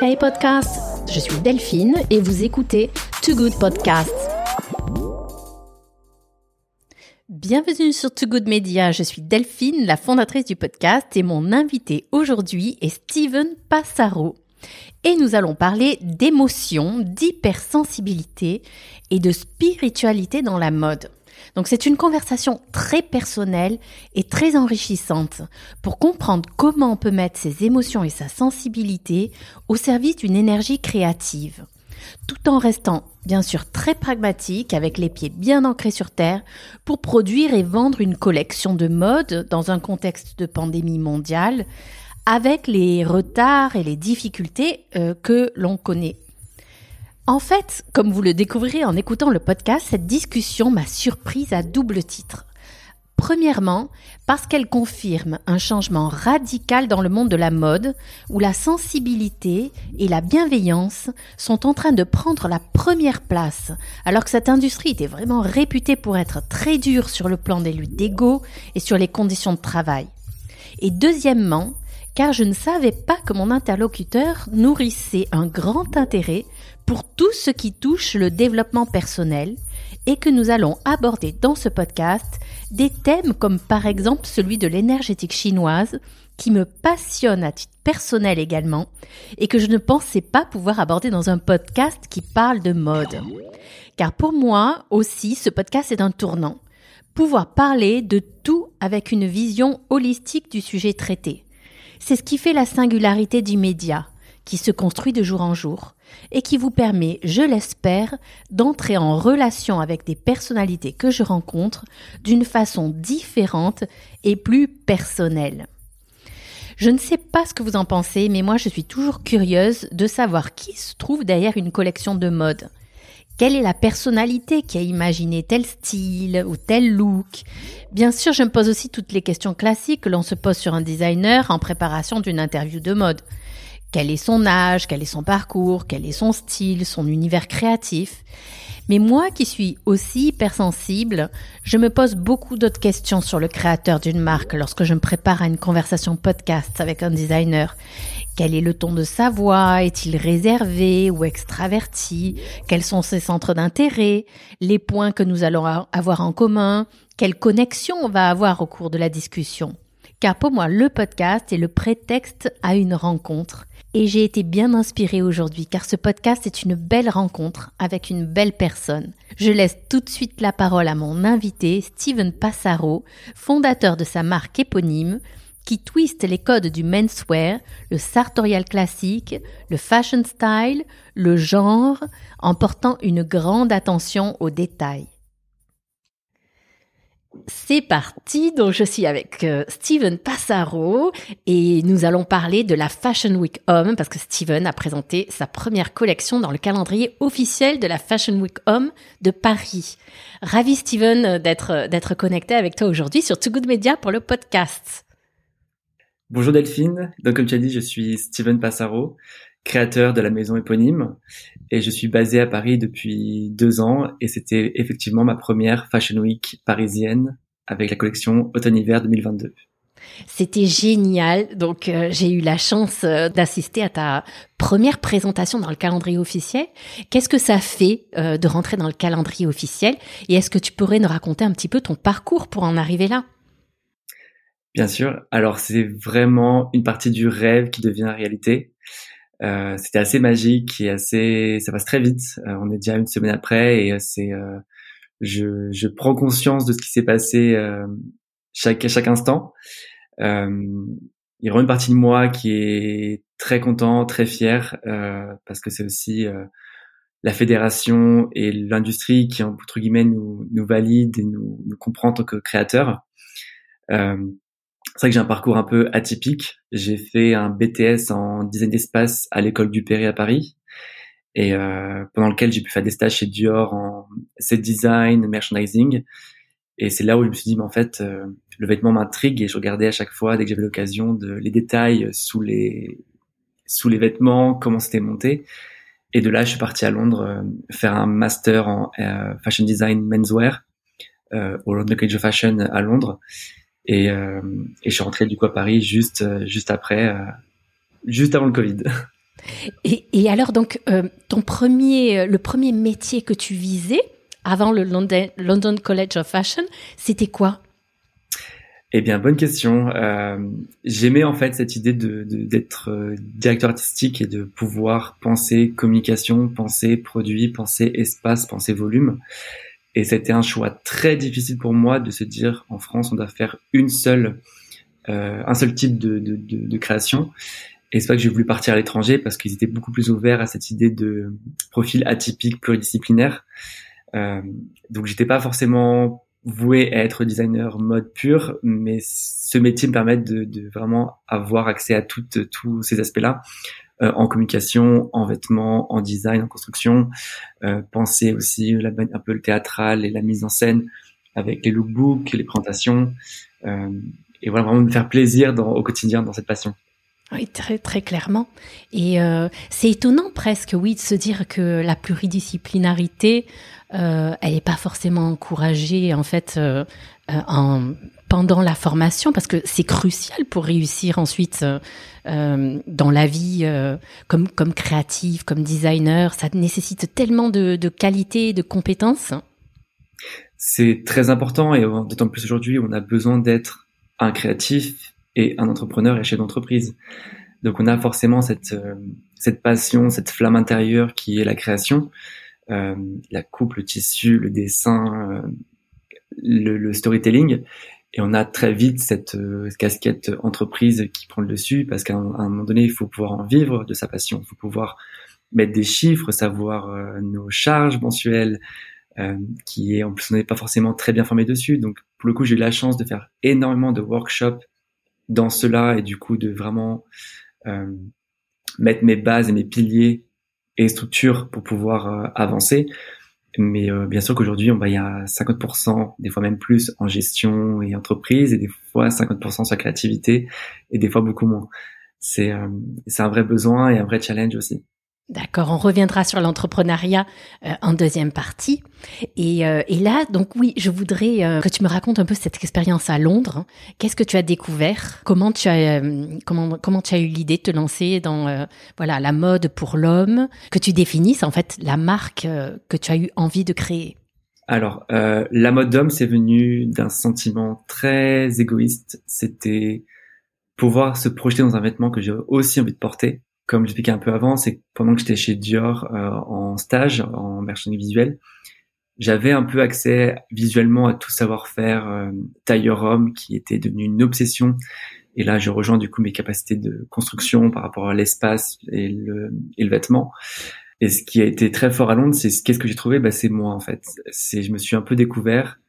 Hey podcast, je suis Delphine et vous écoutez Too Good Podcast. Bienvenue sur Too Good Media, je suis Delphine, la fondatrice du podcast et mon invité aujourd'hui est Steven Passaro. Et nous allons parler d'émotion, d'hypersensibilité et de spiritualité dans la mode. Donc c'est une conversation très personnelle et très enrichissante pour comprendre comment on peut mettre ses émotions et sa sensibilité au service d'une énergie créative, tout en restant bien sûr très pragmatique avec les pieds bien ancrés sur terre pour produire et vendre une collection de mode dans un contexte de pandémie mondiale avec les retards et les difficultés euh, que l'on connaît en fait, comme vous le découvrirez en écoutant le podcast, cette discussion m'a surprise à double titre. Premièrement, parce qu'elle confirme un changement radical dans le monde de la mode, où la sensibilité et la bienveillance sont en train de prendre la première place, alors que cette industrie était vraiment réputée pour être très dure sur le plan des luttes d'ego et sur les conditions de travail. Et deuxièmement, car je ne savais pas que mon interlocuteur nourrissait un grand intérêt pour tout ce qui touche le développement personnel et que nous allons aborder dans ce podcast des thèmes comme par exemple celui de l'énergétique chinoise qui me passionne à titre personnel également et que je ne pensais pas pouvoir aborder dans un podcast qui parle de mode. Car pour moi aussi, ce podcast est un tournant. Pouvoir parler de tout avec une vision holistique du sujet traité. C'est ce qui fait la singularité du média, qui se construit de jour en jour et qui vous permet, je l'espère, d'entrer en relation avec des personnalités que je rencontre d'une façon différente et plus personnelle. Je ne sais pas ce que vous en pensez, mais moi je suis toujours curieuse de savoir qui se trouve derrière une collection de mode. Quelle est la personnalité qui a imaginé tel style ou tel look? Bien sûr, je me pose aussi toutes les questions classiques que l'on se pose sur un designer en préparation d'une interview de mode. Quel est son âge, quel est son parcours, quel est son style, son univers créatif. Mais moi qui suis aussi hypersensible, je me pose beaucoup d'autres questions sur le créateur d'une marque lorsque je me prépare à une conversation podcast avec un designer. Quel est le ton de sa voix? Est-il réservé ou extraverti? Quels sont ses centres d'intérêt? Les points que nous allons avoir en commun? Quelle connexion on va avoir au cours de la discussion? Car pour moi, le podcast est le prétexte à une rencontre. Et j'ai été bien inspirée aujourd'hui car ce podcast est une belle rencontre avec une belle personne. Je laisse tout de suite la parole à mon invité, Steven Passaro, fondateur de sa marque éponyme, qui twiste les codes du menswear, le sartorial classique, le fashion style, le genre, en portant une grande attention aux détails. C'est parti, donc je suis avec euh, Steven Passaro et nous allons parler de la Fashion Week Homme parce que Steven a présenté sa première collection dans le calendrier officiel de la Fashion Week Homme de Paris. Ravi Steven d'être d'être connecté avec toi aujourd'hui sur Too Good Media pour le podcast. Bonjour Delphine, donc comme tu as dit, je suis Steven Passaro, créateur de la maison éponyme et je suis basé à Paris depuis deux ans et c'était effectivement ma première Fashion Week parisienne avec la collection Automne-Hiver 2022. C'était génial. Donc euh, j'ai eu la chance euh, d'assister à ta première présentation dans le calendrier officiel. Qu'est-ce que ça fait euh, de rentrer dans le calendrier officiel? Et est-ce que tu pourrais nous raconter un petit peu ton parcours pour en arriver là? Bien sûr. Alors c'est vraiment une partie du rêve qui devient réalité. Euh, c'était assez magique et assez, ça passe très vite. Euh, on est déjà une semaine après et euh, c'est, je, je prends conscience de ce qui s'est passé chaque chaque instant. il y a une partie de moi qui est très content, très fier parce que c'est aussi la fédération et l'industrie qui entre guillemets nous, nous valide et nous, nous comprend en tant que créateurs. Euh, c'est vrai que j'ai un parcours un peu atypique. J'ai fait un BTS en design d'espace à l'école du Perret à Paris, et euh, pendant lequel j'ai pu faire des stages chez Dior en set design, merchandising. Et c'est là où je me suis dit, mais en fait, euh, le vêtement m'intrigue et je regardais à chaque fois, dès que j'avais l'occasion, de les détails sous les sous les vêtements, comment c'était monté. Et de là, je suis parti à Londres euh, faire un master en euh, fashion design menswear au London College of Fashion à Londres. Et, euh, et je suis rentré du coup à Paris juste, euh, juste après, euh, juste avant le Covid. Et, et alors donc ton premier, le premier métier que tu visais avant le London, London College of Fashion, c'était quoi? Eh bien, bonne question. Euh, J'aimais en fait cette idée de, d'être euh, directeur artistique et de pouvoir penser communication, penser produit, penser espace, penser volume. Et c'était un choix très difficile pour moi de se dire en France on doit faire une seule, euh, un seul type de, de, de, de création. Et c'est pas que j'ai voulu partir à l'étranger parce qu'ils étaient beaucoup plus ouverts à cette idée de profil atypique, pluridisciplinaire. Euh, donc j'étais pas forcément voué à être designer mode pur, mais ce métier me permet de, de vraiment avoir accès à toutes, tous ces aspects-là, euh, en communication, en vêtements, en design, en construction, euh, penser aussi un peu le théâtral et la mise en scène avec les lookbooks, les présentations, euh, et voilà vraiment me faire plaisir au quotidien dans cette passion. Oui, très très clairement. Et euh, c'est étonnant presque, oui, de se dire que la pluridisciplinarité elle n'est pas forcément encouragée en fait en, pendant la formation parce que c'est crucial pour réussir ensuite euh, dans la vie comme comme créatif, comme designer. Ça nécessite tellement de, de qualité de compétences. C'est très important et d'autant plus aujourd'hui, on a besoin d'être un créatif et un entrepreneur et chef d'entreprise. Donc on a forcément cette passion, cette flamme intérieure qui est la création. Euh, la coupe, le tissu, le dessin, euh, le, storytelling. Et on a très vite cette euh, casquette entreprise qui prend le dessus parce qu'à un, moment donné, il faut pouvoir en vivre de sa passion. Il faut pouvoir mettre des chiffres, savoir nos charges mensuelles, qui est en plus on n'est pas forcément très bien formé dessus. Donc pour le coup, j'ai eu la chance de faire énormément de workshops dans cela et du coup de vraiment mettre mes bases et mes piliers et structure pour pouvoir euh, avancer. Mais euh, bien sûr qu'aujourd'hui, on va il y a 50%, des fois même plus, en gestion et entreprise, et des fois 50% sur la créativité, et des fois beaucoup moins. C'est euh, c'est un vrai besoin et un vrai challenge aussi. D'accord, on reviendra sur l'entrepreneuriat euh, en deuxième partie. Et, euh, et, là, donc oui, je voudrais euh, que tu me racontes un peu cette expérience à Londres. Qu'est-ce que tu as découvert? Comment tu as comment comment tu as eu l'idée de te lancer dans voilà la mode pour l'homme? Que tu définisses en fait la marque que tu as eu envie de créer. Alors, la mode d'homme, c'est venu d'un sentiment très égoïste. C'était pouvoir se projeter dans un vêtement que j'ai aussi envie de porter comme j'expliquais un peu avant, c'est pendant que j'étais chez Dior euh, en stage, en merchandising visuel, j'avais un peu accès visuellement à tout savoir-faire euh, tailleur homme qui était devenu une obsession. Et là, je rejoins du coup mes capacités de construction par rapport à l'espace et le, et le vêtement. Et ce qui a été très fort à Londres, c'est qu'est-ce que j'ai trouvé? Bah, C'est moi en fait. C'est je me suis un peu découvert.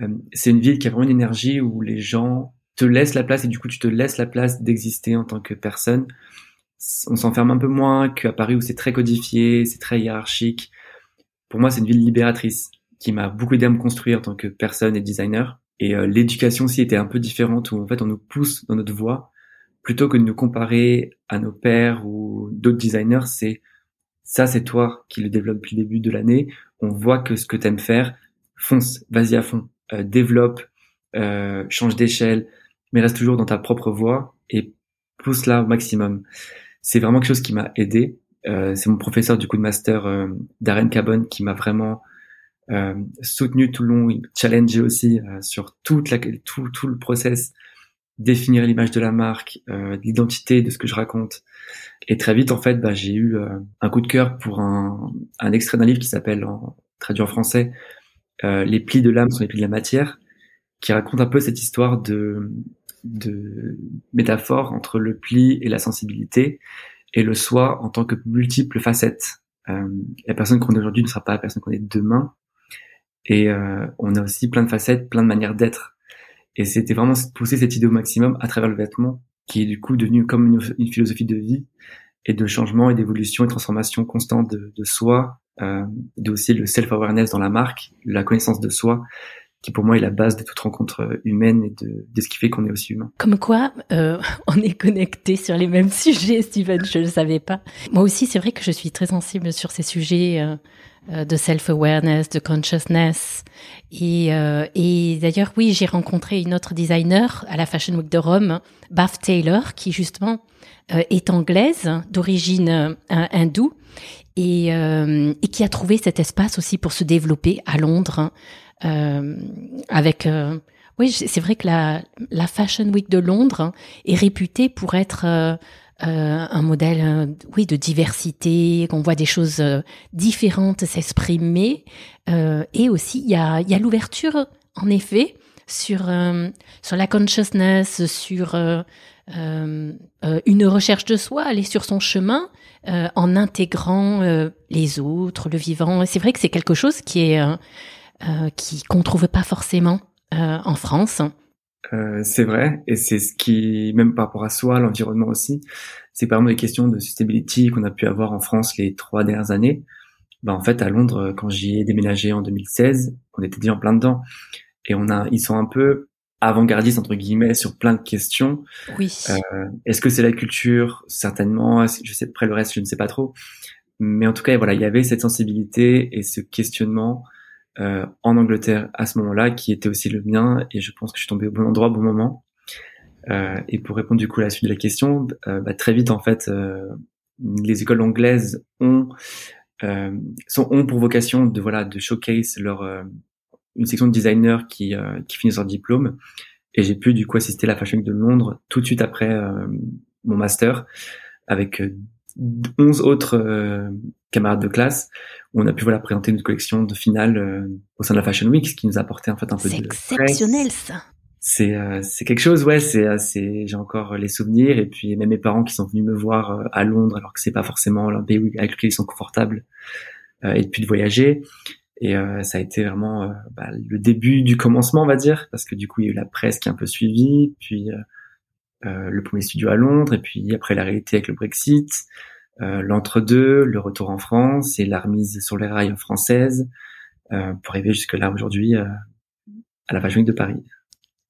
Euh, c'est une ville qui a vraiment une énergie où les gens te laissent la place et du coup tu te laisses la place d'exister en tant que personne on s'enferme un peu moins qu'à Paris où c'est très codifié, c'est très hiérarchique. Pour moi, c'est une ville libératrice qui m'a beaucoup aidé à me construire en tant que personne et designer. Et euh, l'éducation aussi était un peu différente où en fait on nous pousse dans notre voie plutôt que de nous comparer à nos pères ou d'autres designers. C'est ça, c'est toi qui le développe depuis le début de l'année. On voit que ce que t'aimes faire, fonce, vas-y à fond, euh, développe, euh, change d'échelle, mais reste toujours dans ta propre voie et pousse là au maximum c'est vraiment quelque chose qui m'a aidé. Euh, c'est mon professeur du coup de master, euh, Darren Cabon, qui m'a vraiment euh, soutenu tout le long, il challengé aussi euh, sur toute la, tout, tout le process, définir l'image de la marque, euh, l'identité de ce que je raconte. Et très vite, en fait, bah, j'ai eu un coup de cœur pour un, un extrait d'un livre qui s'appelle, traduit en français, Les plis de l'âme sont les plis de la matière, qui raconte un peu cette histoire de de métaphore entre le pli et la sensibilité et le soi en tant que multiples facettes. Euh, la personne qu'on est aujourd'hui ne sera pas la personne qu'on est demain. Et euh, on a aussi plein de facettes, plein de manières d'être. Et c'était vraiment pousser cette idée au maximum à travers le vêtement, qui est du coup devenu comme une, philosophie de vie et de changement et d'évolution et transformation constante de, de soi, euh, de aussi le self-awareness dans la marque, la connaissance de soi, qui pour moi est la base de toute rencontre humaine et de, de ce qui fait qu'on est aussi humain. Comme quoi, euh, on est connecté sur les mêmes sujets, Steven, je ne savais pas. Moi aussi, c'est vrai que je suis très sensible sur ces sujets euh, euh de self-awareness, de consciousness. Et, euh, et d'ailleurs, oui, j'ai rencontré une autre designer à la Fashion Week de Rome, Bath Taylor, qui justement euh, est anglaise, d'origine hindoue, et, et, qui a trouvé cet espace aussi pour se développer à Londres. Euh, avec euh, oui, c'est vrai que la, la Fashion Week de Londres est réputée pour être euh, un modèle, oui, de diversité, qu'on voit des choses différentes s'exprimer, et aussi il y a, y a l'ouverture, en effet, sur sur la consciousness, sur une recherche de soi, aller sur son chemin en intégrant les autres, le vivant. C'est vrai que c'est quelque chose qui est euh, qui qu'on trouve pas forcément euh, en France. Euh, c'est vrai, et c'est ce qui, même par rapport à soi, l'environnement aussi, c'est par exemple les questions de sustainability qu'on a pu avoir en France les trois dernières années. Ben, en fait, à Londres, quand j'y ai déménagé en 2016, on était déjà en plein dedans. Et on a, ils sont un peu avant-gardistes, entre guillemets, sur plein de questions. Oui. Euh, Est-ce que c'est la culture? Certainement. Je sais, après le reste, je ne sais pas trop. Mais en tout cas, voilà, il y avait cette sensibilité et ce questionnement euh, en Angleterre à ce moment-là, qui était aussi le mien, et je pense que je suis tombé au bon endroit au bon moment. Euh, et pour répondre du coup à la suite de la question, euh, bah, très vite en fait, euh, les écoles anglaises ont euh, sont ont pour vocation de voilà de showcase leur une section de designers qui qui finissent leur diplôme. Et j'ai pu du coup assister à la Fashion Week de Londres tout de suite après mon master avec 11 autres camarades de classe où on a pu voilà présenter notre collection de finale euh, au sein de la Fashion Week, ce qui nous a apporté en fait un peu de C'est exceptionnel ça. C'est euh, c'est quelque chose ouais, c'est c'est j'ai encore les souvenirs et puis même mes parents qui sont venus me voir à Londres alors que c'est pas forcément un pays avec lequel ils sont confortables et puis de voyager. Et ça a été vraiment bah, le début du commencement on va dire parce que du coup il y a eu la presse qui a un peu suivi puis euh, le premier studio à Londres, et puis après la réalité avec le Brexit, euh, l'entre-deux, le retour en France et la remise sur les rails françaises, euh, pour arriver jusque là aujourd'hui à la Fashion Week de Paris.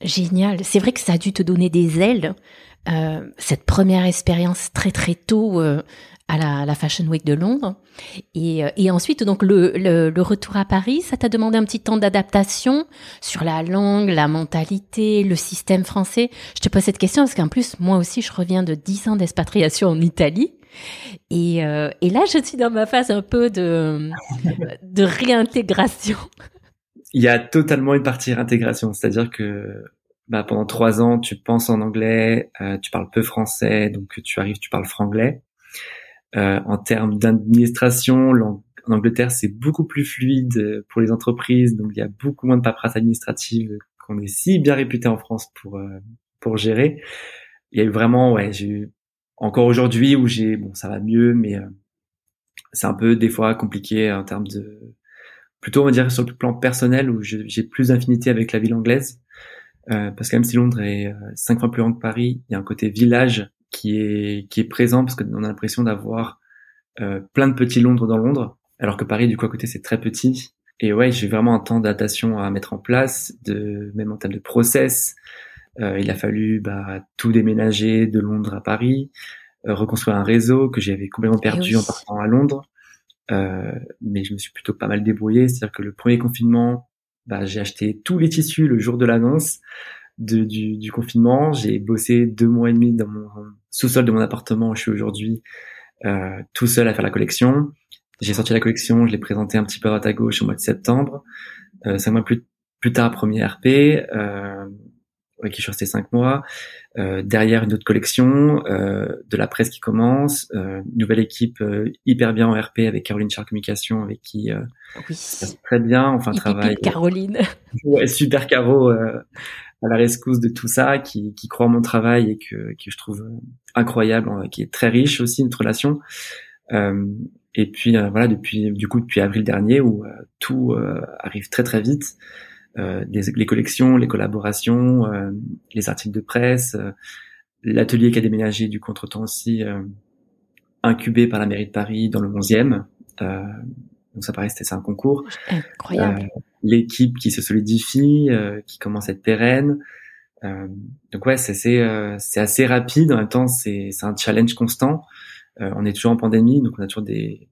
Génial. C'est vrai que ça a dû te donner des ailes, euh, cette première expérience très très tôt euh, à la, Fashion Week de Londres. Et, euh, et ensuite, donc le, le, le, retour à Paris, ça t'a demandé un petit temps d'adaptation sur la langue, la mentalité, le système français. Je te pose cette question parce qu'en plus, moi aussi, je reviens de 10 ans d'expatriation en Italie. Et, euh, et là, je suis dans ma phase un peu de, réintégration. Il y a totalement une partie réintégration, c'est-à-dire que bah, pendant trois ans, tu penses en anglais, euh, tu parles peu français, donc tu arrives, tu parles franglais. Euh, en termes d'administration, en Angleterre, c'est beaucoup plus fluide pour les entreprises, donc il y a beaucoup moins de paperasse administrative qu'on est si bien réputé en France pour pour gérer. Il y a eu vraiment, ouais, j'ai eu encore aujourd'hui où j'ai, bon, ça va mieux, mais euh, c'est un peu des fois compliqué en termes de, plutôt on va dire sur le plan personnel où j'ai plus d'infinité avec la ville anglaise, euh, parce que même si Londres est cinq fois plus grand que Paris, il y a un côté village qui est qui est présent parce qu'on a l'impression d'avoir euh, plein de petits Londres dans Londres, alors que Paris du coup à côté c'est très petit. Et ouais, j'ai vraiment un temps d'adaptation à mettre en place, de même en termes de process. Euh, il a fallu bah, tout déménager de Londres à Paris, euh, reconstruire un réseau que j'avais complètement eh perdu en partant à Londres. Euh, mais je me suis plutôt pas mal débrouillé. C'est-à-dire que le premier confinement, bah, j'ai acheté tous les tissus le jour de l'annonce de, du, du, confinement. J'ai bossé deux mois et demi dans mon sous-sol de mon appartement où je suis aujourd'hui, euh, tout seul à faire la collection. J'ai sorti la collection, je l'ai présentée un petit peu à droite à gauche au mois de septembre. Euh, cinq mois plus, plus tard, premier RP, euh, qui je suis resté cinq mois. Euh, derrière une autre collection, euh, de la presse qui commence, euh, nouvelle équipe euh, hyper bien en RP avec Caroline Char Communication, avec qui oui. ça passe très bien. Enfin, travail. Caroline. Ouais, super Caro à la rescousse de tout ça, qui, qui croit en mon travail et que, que je trouve incroyable, qui est très riche aussi notre relation. Euh, et puis euh, voilà, depuis du coup depuis avril dernier où euh, tout euh, arrive très très vite, les, les, collections, les collaborations, les articles de presse, l'atelier qui a déménagé du contre-temps aussi incubé par la mairie de Paris dans le 11e. Donc ça paraît c'est un concours. Incroyable. L'équipe qui se solidifie, qui commence à être pérenne. donc ouais, c'est assez rapide. En même temps, c'est c'est un challenge constant. on est toujours en pandémie, donc on a toujours des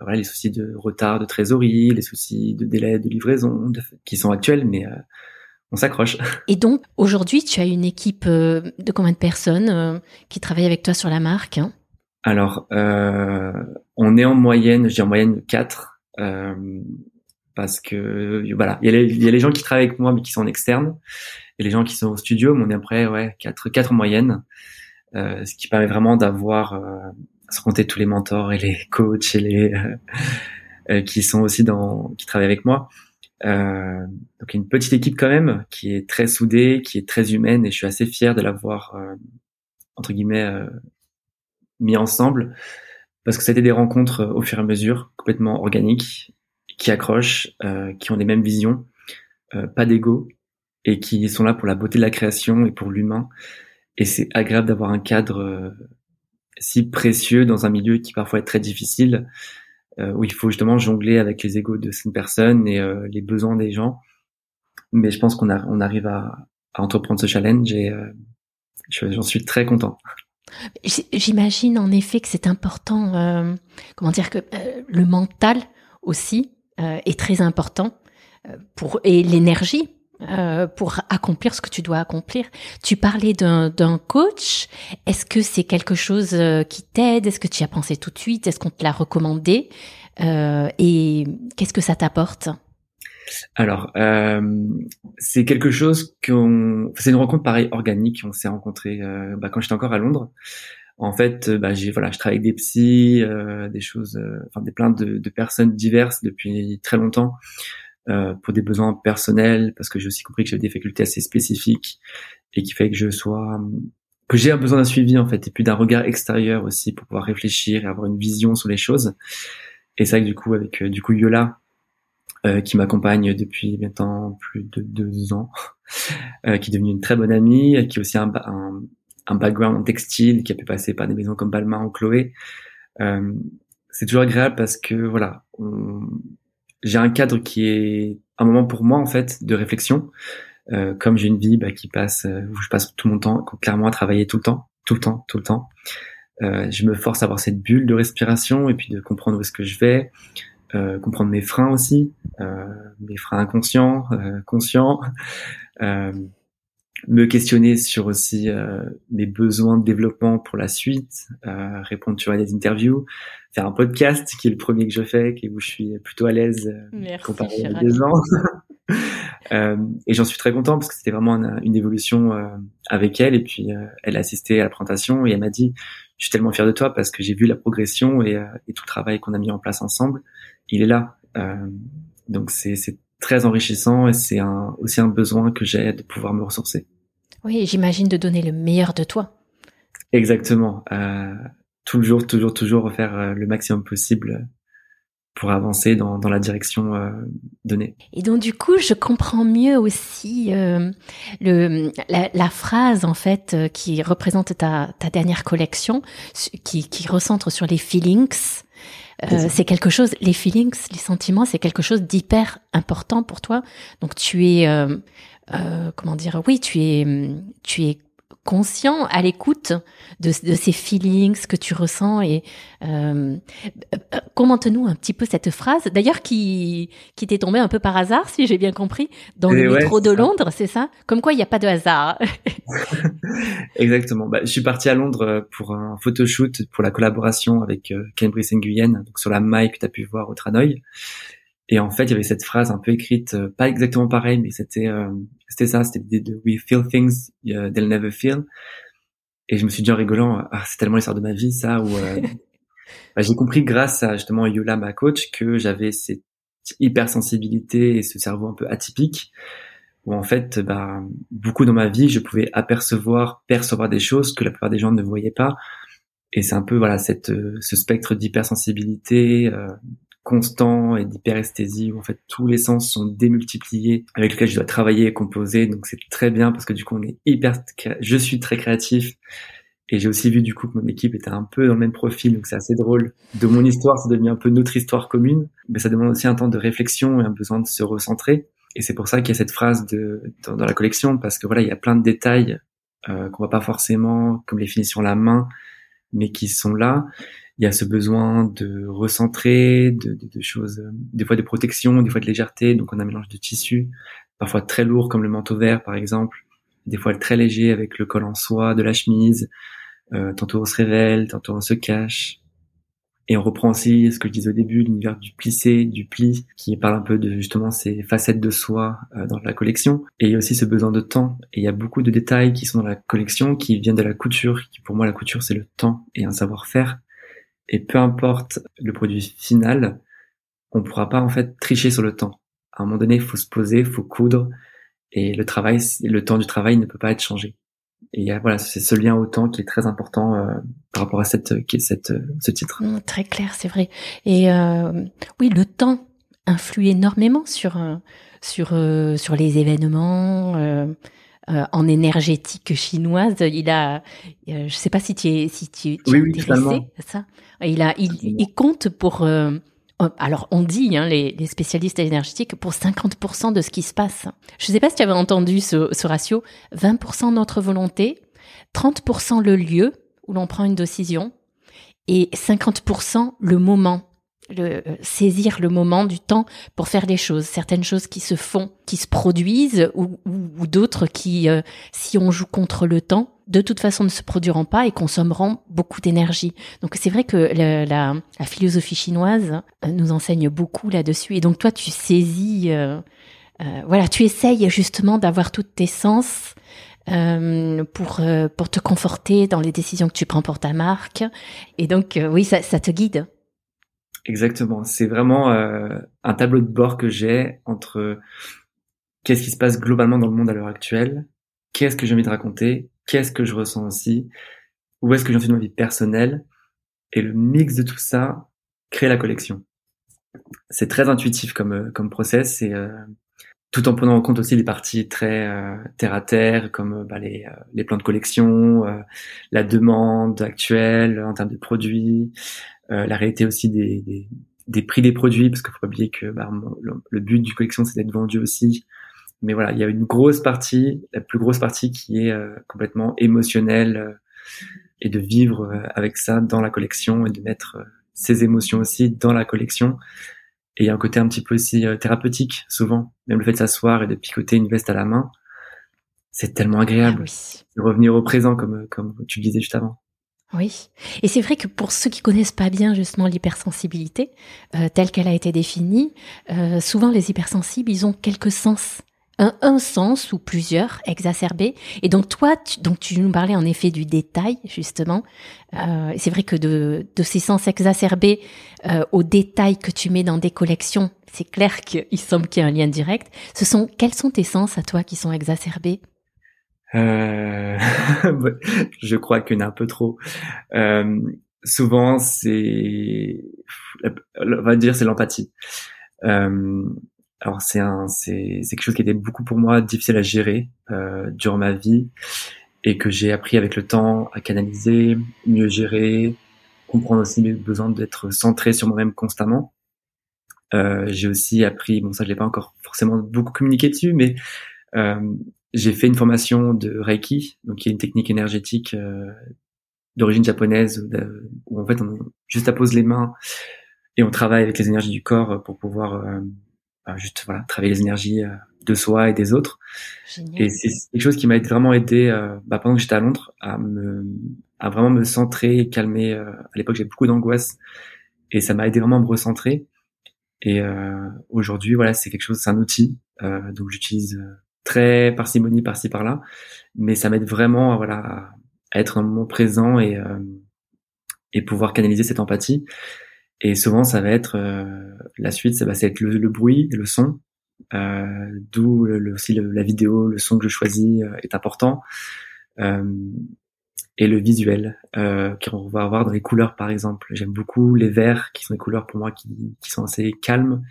voilà, les soucis de retard de trésorerie, les soucis de délai de livraison qui sont actuels, mais euh, on s'accroche. Et donc, aujourd'hui, tu as une équipe euh, de combien de personnes euh, qui travaillent avec toi sur la marque hein? Alors, on est en moyenne, je dis en moyenne 4, parce que voilà, il y, a les, il y, a les gens qui travaillent avec moi mais qui sont en externe, et les gens qui sont au studio, mais on est après ouais 4, 4 en moyenne, ce qui permet vraiment d'avoir sans compter tous les mentors et les coachs et les euh, euh, qui sont aussi dans qui travaillent avec moi. Euh, donc une petite équipe quand même qui est très soudée, qui est très humaine et je suis assez fier de l'avoir euh, entre guillemets euh, mis ensemble parce que été des rencontres au fur et à mesure complètement organiques qui accrochent, qui ont les mêmes visions, pas d'ego et qui sont là pour la beauté de la création et pour l'humain et c'est agréable d'avoir un cadre si précieux dans un milieu qui parfois est très difficile, euh, où il faut justement jongler avec les égaux de cette personne et euh, les besoins des gens. Mais je pense qu'on on arrive à, à, entreprendre ce challenge et euh, j'en suis très content. J'imagine en effet que c'est important, euh, comment dire que euh, le mental aussi est très important pour et l'énergie euh, pour accomplir ce que tu dois accomplir. Tu parlais d'un coach. Est-ce que c'est quelque chose euh, qui t'aide? Est-ce que tu y as pensé tout de suite? Est-ce qu'on te l'a recommandé? Euh, Et qu'est-ce que ça t'apporte? Alors, euh, c'est quelque chose qu'on, c'est une rencontre pareil organique. On s'est rencontrés euh, bah, quand j'étais encore à Londres. En fait, bah, j'ai voilà, je travaille avec des psys, des choses, enfin des plein de, de, personnes diverses depuis très longtemps. Euh, pour des besoins personnels, parce que j'ai aussi compris que j'avais des facultés assez spécifiques et qui fait que je sois que j'ai un besoin d'un suivi en fait et puis d'un regard extérieur aussi pour pouvoir réfléchir et avoir une vision sur les choses. Et c'est vrai que du coup avec euh, du coup Yola euh, qui m'accompagne depuis maintenant plus de deux ans, euh, qui est devenue une très bonne amie, qui a aussi un, un, un, background en textile, qui a pu passer par des maisons comme Balmain ou Chloé. Euh, c'est toujours agréable parce que voilà, on, j'ai un cadre qui est un moment pour moi en fait de réflexion. Euh, comme j'ai une vie bah, qui passe euh, où je passe tout mon temps clairement à travailler tout le temps, tout le temps, tout le temps. Euh, je me force à avoir cette bulle de respiration et puis de comprendre où est-ce que je vais, euh, comprendre mes freins aussi, euh, mes freins inconscients, conscients, me questionner sur aussi mes besoins de développement pour la suite, répondre tu vois, des interviews, faire un podcast qui est le premier que je fais, qui où je suis plutôt à l'aise euh, comparé à des gens. euh, et j'en suis très content parce que c'était vraiment une, évolution euh, avec elle et puis euh, elle a assisté à la présentation et elle m'a dit je suis tellement fier de toi parce que j'ai vu la progression et, et tout le travail qu'on a mis en place ensemble, il est là. donc c'est très enrichissant et c'est un, aussi un besoin que j'ai de pouvoir me ressourcer. Oui, j'imagine de donner le meilleur de toi. Exactement. Euh, toujours, toujours, toujours faire euh, le maximum possible pour avancer dans, dans la direction euh, donnée. Et donc du coup, je comprends mieux aussi euh, le, la, la, phrase en fait euh, qui représente ta, ta dernière collection, qui, qui recentre sur les feelings. Euh, c'est quelque chose, les feelings, les sentiments, c'est quelque chose d'hyper important pour toi. Donc tu es, euh, euh, comment dire, oui, tu es, tu es conscient, à l'écoute de, de, ces feelings que tu ressens et euh, commente-nous un petit peu cette phrase, d'ailleurs qui qui t'est tombée un peu par hasard, si j'ai bien compris, dans le métro de Londres, c'est ça? Comme quoi il n'y a pas de hasard. Exactement. Bah, je suis parti à Londres euh, pour un photoshoot pour la collaboration avec euh, Cambridge Nguyen, donc sur la maille que tu as pu voir au Tranoï. Et en fait, il y avait cette phrase un peu écrite, euh, pas exactement pareil, mais c'était euh, c'était ça, c'était de We feel things they'll never feel. Et je me suis dit en rigolant, ah, c'est tellement l'histoire de ma vie, ça. Où euh, bah, j'ai compris grâce à justement Yola, ma coach, que j'avais cette hypersensibilité et ce cerveau un peu atypique, où en fait, bah, beaucoup dans ma vie, je pouvais apercevoir, percevoir des choses que la plupart des gens ne voyaient pas. Et c'est un peu voilà cette ce spectre d'hypersensibilité, constant et d'hyperesthésie où en fait tous les sens sont démultipliés avec lesquels je dois travailler et composer donc c'est très bien parce que du coup on est hyper je suis très créatif Et j'ai aussi vu du coup que mon équipe était un peu dans le même profil, donc c'est assez drôle. De mon histoire, c'est devenu un peu notre histoire commune, mais ça demande aussi un temps de réflexion et un besoin de se recentrer. Et c'est pour ça qu'il y a cette phrase de, dans, la collection, parce que voilà, il y a plein de détails euh, qu'on voit pas forcément comme les finitions la main, mais qui sont là. Il y a ce besoin de recentrer, de, de, de choses, des fois de protection, des fois de légèreté. Donc on a un mélange de tissus, parfois très lourd comme le manteau vert par exemple, des fois très léger avec le col en soie de la chemise, euh, tantôt on se révèle, tantôt on se cache. Et on reprend aussi ce que je disais au début, l'univers du plissé, du pli, qui parle un peu de justement ces facettes de soi euh, dans la collection. Et il y a aussi ce besoin de temps. Et il y a beaucoup de détails qui sont dans la collection, qui viennent de la couture. Qui pour moi, la couture, c'est le temps et un savoir-faire. Et peu importe le produit final, on pourra pas en fait tricher sur le temps. À un moment donné, il faut se poser, il faut coudre, et le travail, le temps du travail ne peut pas être changé. Et voilà, c'est ce lien au temps qui est très important euh, par rapport à cette, cette, euh, ce titre. Mmh, très clair, c'est vrai. Et euh, oui, le temps influe énormément sur sur sur les événements. En énergétique chinoise, il a, je sais pas si tu es si tu, tu oui, oui, ça? Il a, il, il compte pour Oh, alors on dit, hein, les, spécialistes énergétiques, pour 50% de ce qui se passe. Je ne sais pas si tu avais entendu ce, ce ratio, 20% notre volonté, 30% le lieu où l'on prend une décision et 50% le moment le, euh, saisir le moment du temps pour faire des choses. Certaines choses qui se font, qui se produisent, ou, ou, d'autres qui, euh, si on joue contre le temps, de toute façon ne se produiront pas et consommeront beaucoup d'énergie. Donc c'est vrai que la, la, philosophie chinoise euh, nous enseigne beaucoup là-dessus. Et donc toi, tu saisis, euh, voilà, tu essayes justement d'avoir toutes tes sens. pour pour te conforter dans les décisions que tu prends pour ta marque et donc oui ça, ça te guide Exactement. C'est vraiment euh, un tableau de bord que j'ai entre qu'est-ce qui se passe globalement dans le monde à l'heure actuelle, qu'est-ce que j'ai envie de raconter, qu'est-ce que je ressens aussi, où est-ce que j'en suis dans ma vie personnelle, et le mix de tout ça crée la collection. C'est très intuitif comme euh, comme process et euh, tout en prenant en compte aussi les parties très terre à terre comme bah, les, les plans de collection, la demande actuelle en termes de produits, euh, la réalité aussi des, des, des, prix des produits, parce qu'il faut pas oublier que bah, le, but du collection, c'est d'être vendu aussi. Mais voilà, il y a une grosse partie, la plus grosse partie qui est euh, complètement émotionnelle euh, et de vivre avec ça dans la collection et de mettre ses émotions aussi dans la collection. Et il y a un côté un petit peu aussi thérapeutique, souvent. Même le fait de s'asseoir et de picoter une veste à la main, c'est tellement agréable. Ah de revenir au présent, comme, comme tu le disais juste avant. Oui, et c'est vrai que pour ceux qui connaissent pas bien justement l'hypersensibilité euh, telle qu'elle a été définie, euh, souvent les hypersensibles, ils ont quelques sens, un, un sens ou plusieurs exacerbés. Et donc toi, tu, donc tu nous parlais en effet du détail justement. Euh, c'est vrai que de, de ces sens exacerbés euh, aux détails que tu mets dans des collections, c'est clair qu'il semble qu'il y a un lien direct. Ce sont quels sont tes sens à toi qui sont exacerbés? je crois qu'il un peu trop. Euh, souvent, c'est, on va dire, c'est l'empathie. Euh, alors c'est un, c'est, quelque chose qui était beaucoup pour moi difficile à gérer euh, durant ma vie et que j'ai appris avec le temps à canaliser, mieux gérer, comprendre aussi mes besoins d'être centré sur moi-même constamment. Euh, j'ai aussi appris, bon ça je l'ai pas encore forcément beaucoup communiqué dessus, mais euh, j'ai fait une formation de Reiki, donc qui est une technique énergétique euh, d'origine japonaise où, en fait on juste appose les mains et on travaille avec les énergies du corps pour pouvoir euh, bah, juste voilà travailler les énergies euh, de soi et des autres. Génial. Et c'est quelque chose qui m'a vraiment aidé bah, pendant que j'étais à Londres à me à vraiment me centrer, et calmer. à l'époque j'ai beaucoup d'angoisse et ça m'a aidé vraiment à me recentrer. Et aujourd'hui voilà c'est quelque chose, c'est un outil donc j'utilise très parcimonie par-ci par-là, mais ça m'aide vraiment à, voilà, à être dans le moment présent et, euh, et pouvoir canaliser cette empathie. Et souvent, ça va être euh, la suite, ça va être le, le bruit, le son, euh, d'où le, aussi la vidéo, le son que je choisis euh, est important, euh, et le visuel euh, qu'on va avoir dans les couleurs, par exemple. J'aime beaucoup les verts, qui sont des couleurs pour moi qui, qui sont assez calmes,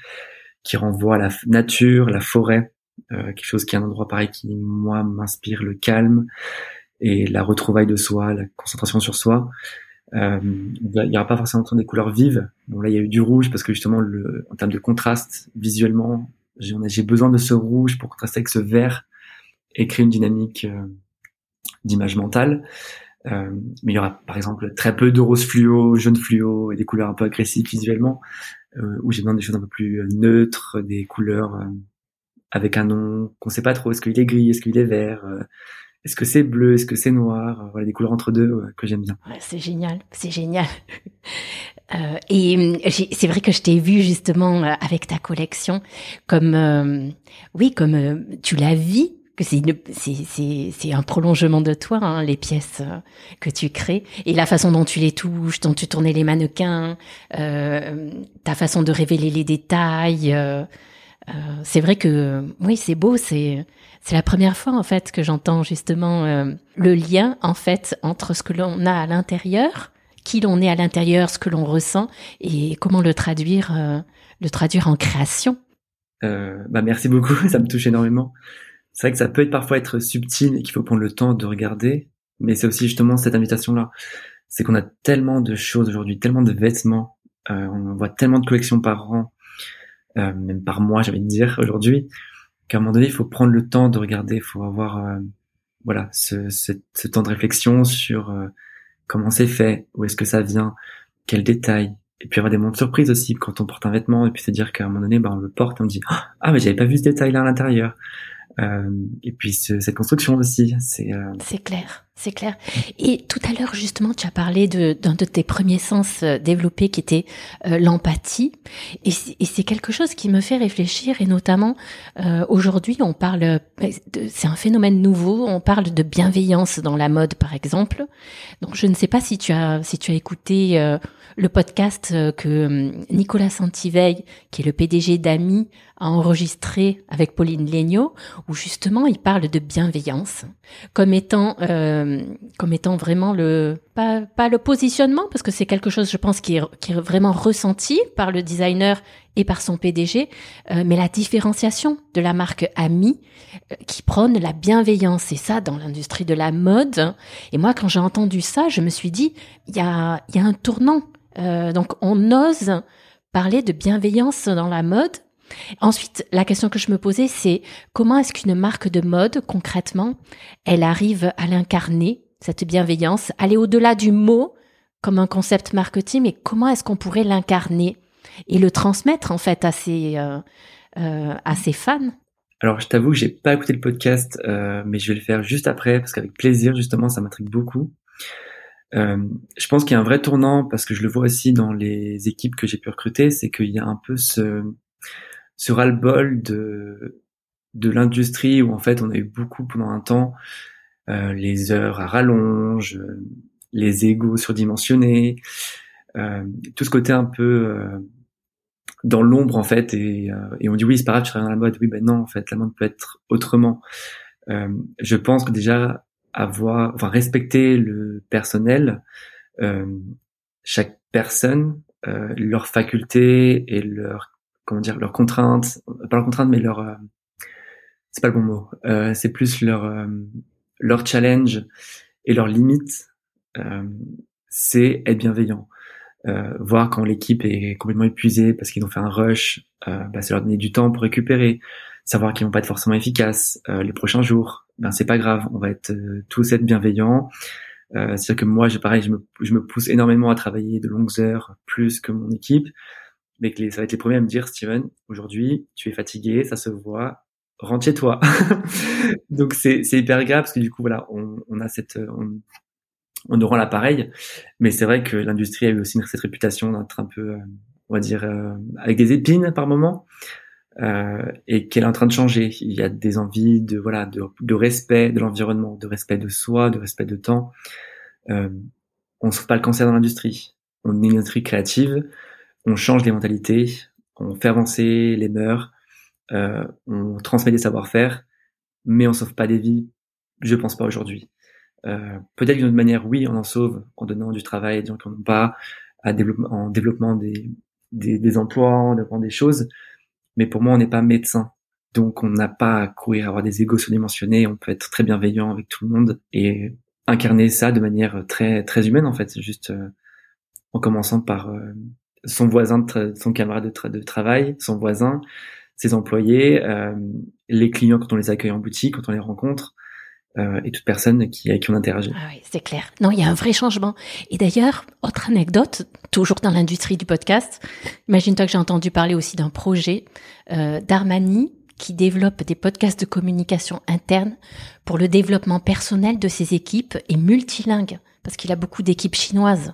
qui renvoient à la nature, la forêt. Euh, quelque chose qui est un endroit pareil qui moi m'inspire le calme et la retrouvaille de soi, la concentration sur soi. Euh, il n'y aura pas forcément des couleurs vives. Bon là, il y a eu du rouge parce que justement, le, en termes de contraste visuellement, j'ai besoin de ce rouge pour contraster avec ce vert et créer une dynamique euh, d'image mentale. Euh, mais il y aura par exemple très peu de rose fluo, jaune fluo et des couleurs un peu agressives visuellement, euh, où j'ai besoin des choses un peu plus neutres, des couleurs avec un nom qu'on sait pas trop. Est-ce qu'il est gris, est-ce qu'il est vert, est-ce que c'est bleu, est-ce que c'est noir, voilà des couleurs entre deux que j'aime bien. C'est génial, c'est génial. et c'est vrai que je t'ai vu justement avec ta collection comme oui comme tu la vis que c'est un prolongement de toi hein, les pièces euh, que tu crées et la façon dont tu les touches dont tu tournais les mannequins euh, ta façon de révéler les détails euh, euh c'est vrai que oui c'est beau c'est c'est la première fois en fait que j'entends justement euh, le lien en fait entre ce que l'on a à l'intérieur qui l'on est à l'intérieur ce que l'on ressent et comment le traduire le traduire en création bah merci beaucoup ça me touche énormément c'est vrai que ça peut être parfois être subtil et qu'il faut prendre le temps de regarder, mais c'est aussi justement cette invitation-là. C'est qu'on a tellement de choses aujourd'hui, tellement de vêtements, euh, on voit tellement de collections par an, euh, même par mois, j'avais de dire aujourd'hui, qu'à un moment donné, il faut prendre le temps de regarder, il faut avoir euh, voilà ce, ce, temps de réflexion sur euh, comment c'est fait, où est-ce que ça vient, quels détails, et puis avoir des moments de surprise aussi quand on porte un vêtement, et puis se dire qu'à un moment donné, ben, on le porte, on dit ah mais j'avais pas vu ce détail-là à l'intérieur. Euh, et puis cette construction aussi, c'est. Euh... C'est clair, c'est clair. Et tout à l'heure justement, tu as parlé d'un de tes premiers sens euh, développés qui était euh, l'empathie, et c'est quelque chose qui me fait réfléchir. Et notamment euh, aujourd'hui, on parle, c'est un phénomène nouveau. On parle de bienveillance dans la mode, par exemple. Donc je ne sais pas si tu as si tu as écouté le podcast euh, que hum, Nicolas Santiveille, qui est le PDG d'Ami, a enregistré avec Pauline Legnaud, où justement il parle de bienveillance comme étant euh, comme étant vraiment le pas pas le positionnement parce que c'est quelque chose je pense qui est, qui est vraiment ressenti par le designer et par son PDG, euh, mais la différenciation de la marque Ami qui prône la bienveillance et ça dans l'industrie de la mode. Et moi quand j'ai entendu ça, je me suis dit il y a y a un tournant euh, donc on ose parler de bienveillance dans la mode. Ensuite, la question que je me posais, c'est comment est-ce qu'une marque de mode, concrètement, elle arrive à l'incarner, cette bienveillance, aller au-delà du mot comme un concept marketing, mais comment est-ce qu'on pourrait l'incarner et le transmettre en fait à ses, euh, euh, à ses fans? Alors, je t'avoue que j'ai pas écouté le podcast, mais je vais le faire juste après parce qu'avec plaisir, justement, ça m'intrigue beaucoup. Euh, je pense qu'il y a un vrai tournant parce que je le vois aussi dans les équipes que j'ai pu recruter, c'est qu'il y a un peu ce, ce ras-le-bol de, de l'industrie où en fait on a eu beaucoup pendant un temps euh, les heures à rallonge, les égos surdimensionnés, euh, tout ce côté un peu euh, dans l'ombre en fait et, euh, et, on dit oui c'est pas grave tu travailles dans la mode, oui ben non en fait la mode peut être autrement. je pense que déjà avoir, enfin respecter le personnel, euh, chaque personne, euh, leurs facultés et leurs comment dire leurs contraintes, pas leurs contraintes mais leurs euh, c'est pas le bon mot, euh, c'est plus leur euh, leur challenge et leurs limites, euh, c'est être bienveillant. voir quand l'équipe est complètement épuisée parce qu'ils ont fait un rush, bah, c'est leur donner du temps pour récupérer savoir qu'ils vont pas être forcément efficaces les prochains jours. Ben c'est pas grave, on va être euh, tous être bienveillants. Euh, C'est-à-dire que moi, j'ai pareil, je me, je me pousse énormément à travailler de longues heures plus que mon équipe, mais que les, ça va être les premiers à me dire, Steven, aujourd'hui, tu es fatigué, ça se voit, rentre chez toi. Donc c'est hyper grave parce que du coup, voilà, on, on a cette, on, on nous rend l'appareil, mais c'est vrai que l'industrie a eu aussi cette réputation d'être un peu, euh, on va dire, avec des épines par moment euh, et qu'elle est en train de changer. Il y a des envies de voilà de, de respect de l'environnement, de respect de soi, de respect de temps. Euh, on ne sauve pas le cancer dans l'industrie. On est une industrie créative. On change les mentalités. On fait avancer les mœurs. Euh, on transmet des savoir-faire, mais on sauve pas des vies. Je pense pas aujourd'hui. Euh, Peut-être d'une autre manière, oui, on en sauve en donnant du travail à des qui pas, à développement, en développement des, des, des emplois, en développement des choses. Mais pour moi, on n'est pas médecin. Donc, on n'a pas à courir, avoir des égos surdimensionnés. On peut être très bienveillant avec tout le monde. Et incarner ça de manière très très humaine en fait, juste en commençant par son voisin, de son camarade de, de, travail, son voisin, ses employés, les clients quand on les accueille en boutique, quand on les rencontre, euh, et toute personne qui, avec qui on interagit. Ah oui, c'est clair. Non, il y a un vrai changement. Et d'ailleurs, autre anecdote, toujours dans l'industrie du podcast, imagine-toi que j'ai entendu parler aussi d'un projet euh, d'Armani qui développe des podcasts de communication interne pour le développement personnel de ses équipes et multilingue, parce qu'il a beaucoup d'équipes chinoises.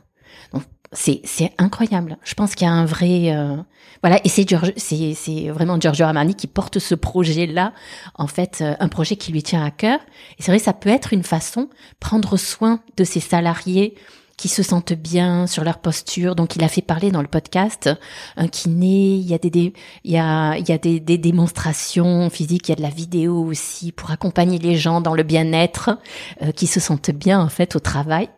C'est incroyable. Je pense qu'il y a un vrai euh, voilà et c'est c'est c'est vraiment Giorgio Armani qui porte ce projet là en fait euh, un projet qui lui tient à cœur et c'est vrai ça peut être une façon prendre soin de ses salariés qui se sentent bien sur leur posture. Donc il a fait parler dans le podcast un kiné, il y a des, il y a il y a des, des démonstrations physiques, il y a de la vidéo aussi pour accompagner les gens dans le bien-être euh, qui se sentent bien en fait au travail.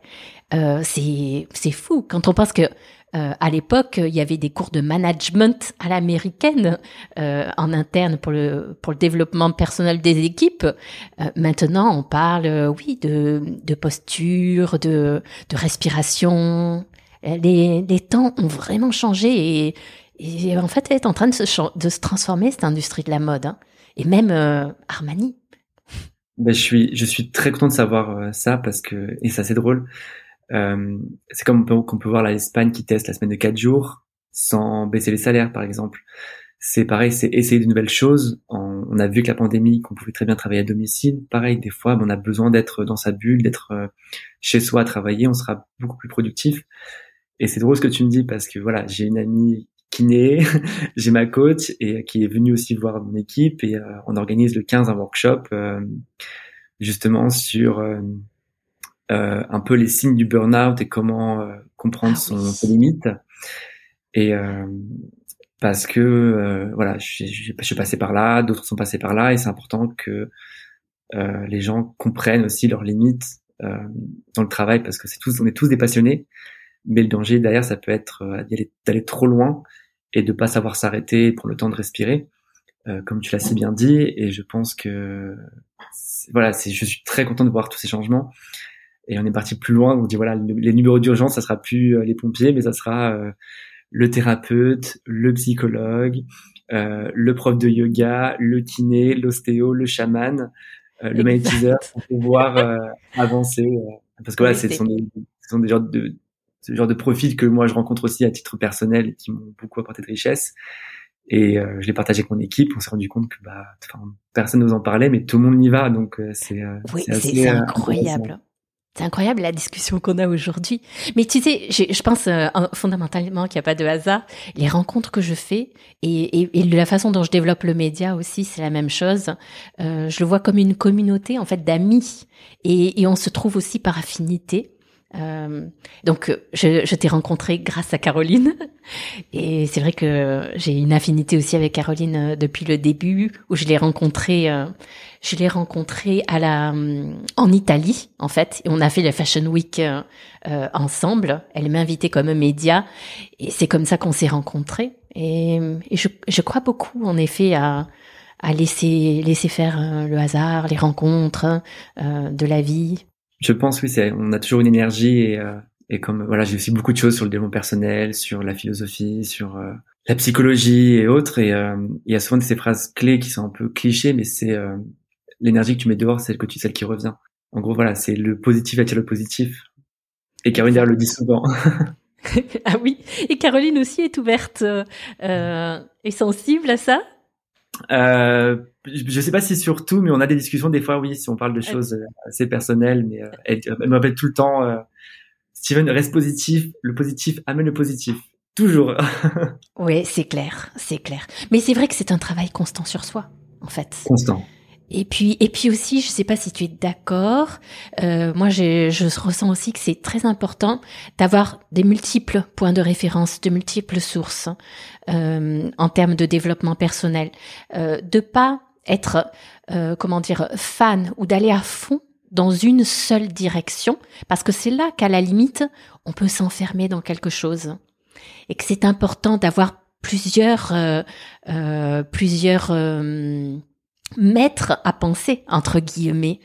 Euh, c'est fou quand on pense que euh, à l'époque, il y avait des cours de management à l'américaine euh, en interne pour le pour le développement personnel des équipes. Euh, maintenant, on parle, oui, de de posture, de de respiration. Les les temps ont vraiment changé et, et en fait, elle est en train de se de se transformer cette industrie de la mode hein. et même Armani. Ben, je suis je suis très content de savoir ça parce que et ça c'est drôle euh, c'est comme qu'on peut, voir l'Espagne qui teste la semaine de 4 jours sans baisser les salaires, par exemple. C'est pareil, c'est essayer de nouvelles choses. On, a vu que la pandémie, qu'on pouvait très bien travailler à domicile. Pareil, des fois, on a besoin d'être dans sa bulle, d'être euh, chez soi à travailler. On sera beaucoup plus productif. Et c'est drôle ce que tu me dis parce que voilà, j'ai une amie kiné, j'ai ma coach et qui est venue aussi voir mon équipe et euh, on organise le 15 un workshop justement sur euh, un peu les signes du burn-out et comment euh, comprendre ah son, ses limites. Et euh, parce que voilà, je, je, suis passé par là, d'autres sont passés par là, et c'est important que les gens comprennent aussi leurs limites dans le travail, parce que c'est tous, on est tous des passionnés, mais le danger derrière, ça peut être d'aller trop loin et de pas savoir s'arrêter, prendre le temps de respirer, comme tu l'as si bien dit. Et je pense que voilà, c'est, je suis très content de voir tous ces changements. Et on est parti plus loin. On dit voilà, les numéros d'urgence, ça sera plus euh, les pompiers, mais ça sera euh, le thérapeute, le psychologue, euh, le prof de yoga, le kiné, l'ostéo, le chaman, le magnétiseur pour pouvoir avancer. parce que voilà, ce sont des, ce sont des genres de ce genre de profils que moi je rencontre aussi à titre personnel et qui m'ont beaucoup apporté de richesse. Et je l'ai partagé avec mon équipe. On s'est rendu compte que bah, personne nous en parlait, mais tout le monde y va. Donc c'est oui, c'est incroyable. C'est incroyable la discussion qu'on a aujourd'hui. Mais tu sais, je, pense euh, fondamentalement qu'il n'y a pas de hasard. Les rencontres que je fais et, et, et, la façon dont je développe le média aussi, c'est la même chose. Euh, je le vois comme une communauté en fait d'amis et, et on se trouve aussi par affinité. Euh, donc, je, je t'ai rencontré grâce à Caroline, et c'est vrai que j'ai une affinité aussi avec Caroline euh, depuis le début, où je l'ai rencontrée, euh, je l'ai rencontrée à la, en Italie en fait, et on a fait la Fashion Week euh, ensemble. Elle m'a invitée comme média, et c'est comme ça qu'on s'est rencontrés. Et, et je, je, crois beaucoup en effet à, à laisser laisser faire le hasard, les rencontres de la vie. Je pense oui, c'est on a toujours une énergie et, euh, et comme voilà, j'ai aussi beaucoup de choses sur le développement personnel, sur la philosophie, sur euh, la psychologie et autres. Et euh, il y a souvent ces phrases clés qui sont un peu clichés, mais c'est l'énergie que tu mets dehors, c'est que tu celle qui revient. En gros, voilà, c'est le positif attire le positif. Et Caroline le dit souvent. ah oui, et Caroline aussi est ouverte euh, et sensible à ça? Euh, je sais pas si surtout, mais on a des discussions des fois, oui, si on parle de choses euh, assez personnelles, mais euh, elle, elle, me rappelle tout le temps, euh, Steven, reste positif, le positif amène le positif. Toujours. oui, c'est clair, c'est clair. Mais c'est vrai que c'est un travail constant sur soi, en fait. Constant. Et puis, et puis aussi, je sais pas si tu es d'accord. Euh, moi, je, je ressens aussi que c'est très important d'avoir des multiples points de référence, de multiples sources euh, en termes de développement personnel, euh, de pas être, euh, comment dire, fan ou d'aller à fond dans une seule direction, parce que c'est là qu'à la limite, on peut s'enfermer dans quelque chose, et que c'est important d'avoir plusieurs, euh, euh, plusieurs maître à penser entre guillemets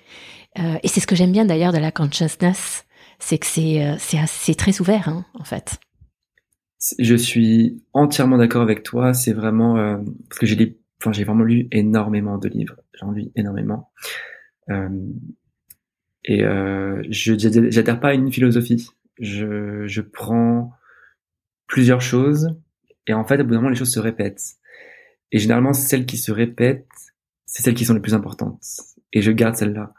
et c'est ce que j'aime bien d'ailleurs de la consciousness, c'est que c'est c'est très ouvert hein, en fait. Je suis entièrement d'accord avec toi. C'est vraiment parce que j'ai enfin j'ai vraiment lu énormément de livres. J'en lis énormément. et je j'adhère pas à une philosophie. Je, je prends plusieurs choses et en fait, au bout d'un moment, les choses se répètent. Et généralement, celles qui se répètent, c'est celles qui sont les plus importantes. Et je garde celles-là.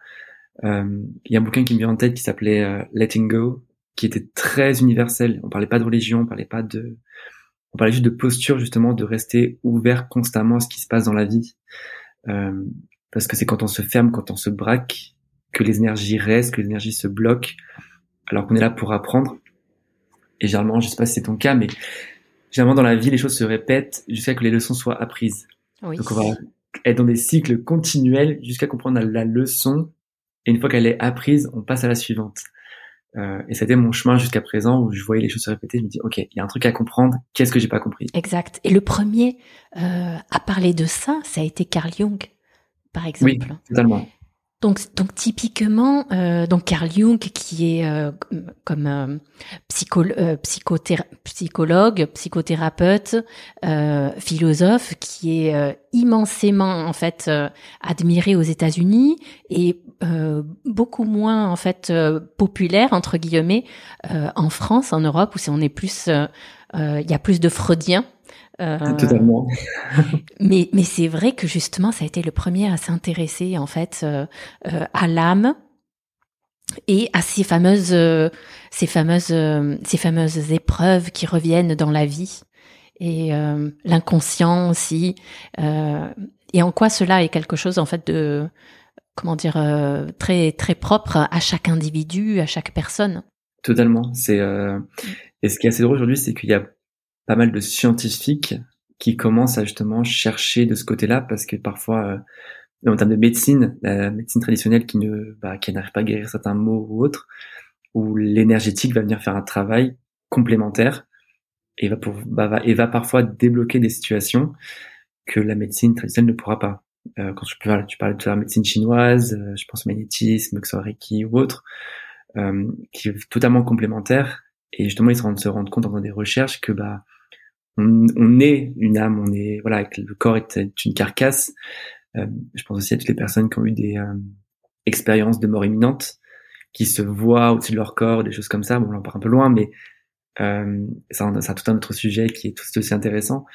Euh, il y a un bouquin qui me vient en tête qui s'appelait euh, Letting Go, qui était très universel. On parlait pas de religion, on parlait pas de, on parlait juste de posture justement, de rester ouvert constamment à ce qui se passe dans la vie. Euh, parce que c'est quand on se ferme, quand on se braque, que les énergies restent, que les énergies se bloquent, alors qu'on est là pour apprendre. Et généralement, je sais pas si c'est ton cas, mais généralement dans la vie, les choses se répètent jusqu'à que les leçons soient apprises. Donc on va être dans des cycles continuels jusqu'à comprendre la leçon. Et une fois qu'elle est apprise, on passe à la suivante. Euh, et c'était mon chemin jusqu'à présent où je voyais les choses se répéter. Je me dis, ok, il y a un truc à comprendre. Qu'est-ce que j'ai pas compris? Exact. Et le premier euh, à parler de ça, ça a été Carl Jung, par exemple. Oui, totalement. Donc, donc typiquement, euh, donc Carl Jung, qui est comme psychologue, psychothérapeute, philosophe, qui est immensément en fait admiré aux États-Unis et beaucoup moins en fait populaire entre guillemets en France, en Europe, où on est plus, il y a plus de Freudiens euh, Totalement. mais mais c'est vrai que justement, ça a été le premier à s'intéresser en fait euh, euh, à l'âme et à ces fameuses ces fameuses ces fameuses épreuves qui reviennent dans la vie et l'inconscient aussi et en quoi cela est quelque chose en fait de comment dire très très propre à chaque individu à chaque personne totalement c'est et ce qui est assez drôle aujourd'hui c'est qu'il y a pas mal de scientifiques qui commencent à justement chercher de ce côté-là parce que parfois euh, en termes de médecine, la médecine traditionnelle qui ne bah, qui n'arrive pas à guérir certains maux ou autres, où l'énergétique va venir faire un travail complémentaire et va, pour, bah, va, et va parfois débloquer des situations que la médecine traditionnelle ne pourra pas. Euh, quand tu, parles, tu parlais de la médecine chinoise, euh, je pense au magnétisme, que ce ou autre, euh, qui est totalement complémentaire. Et justement, ils se rendent, compte en faisant des recherches que bah on, on, est une âme, on est voilà, le corps est une carcasse. Euh, je pense aussi à toutes les personnes qui ont eu des euh, expériences de mort imminente, qui se voient au-dessus de leur corps, des choses comme ça. Bon, on en part un peu loin, mais euh, ça, ça a tout un autre sujet qui est tout aussi intéressant.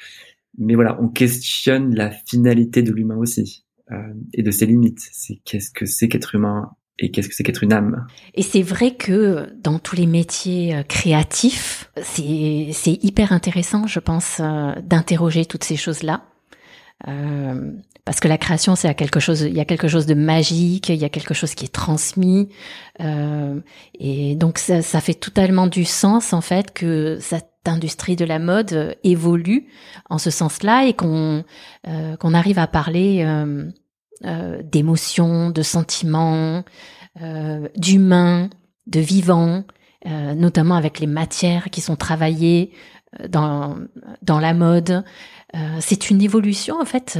Mais voilà, on questionne la finalité de l'humain aussi euh, et de ses limites. C'est qu'est-ce que c'est qu'être humain et qu'est-ce que c'est qu'être une âme Et c'est vrai que dans tous les métiers euh, créatifs, c'est c'est hyper intéressant, je pense, euh, d'interroger toutes ces choses-là. Euh, parce que la création, c'est quelque chose, il y a quelque chose de magique, il y a quelque chose qui est transmis, euh, et donc ça, ça, fait totalement du sens en fait que cette industrie de la mode évolue en ce sens-là et qu'on euh, qu'on arrive à parler euh, d'émotions, de sentiments, euh, d'humains, de vivants, euh, notamment avec les matières qui sont travaillées euh, dans, dans la mode. Euh, c'est une évolution en fait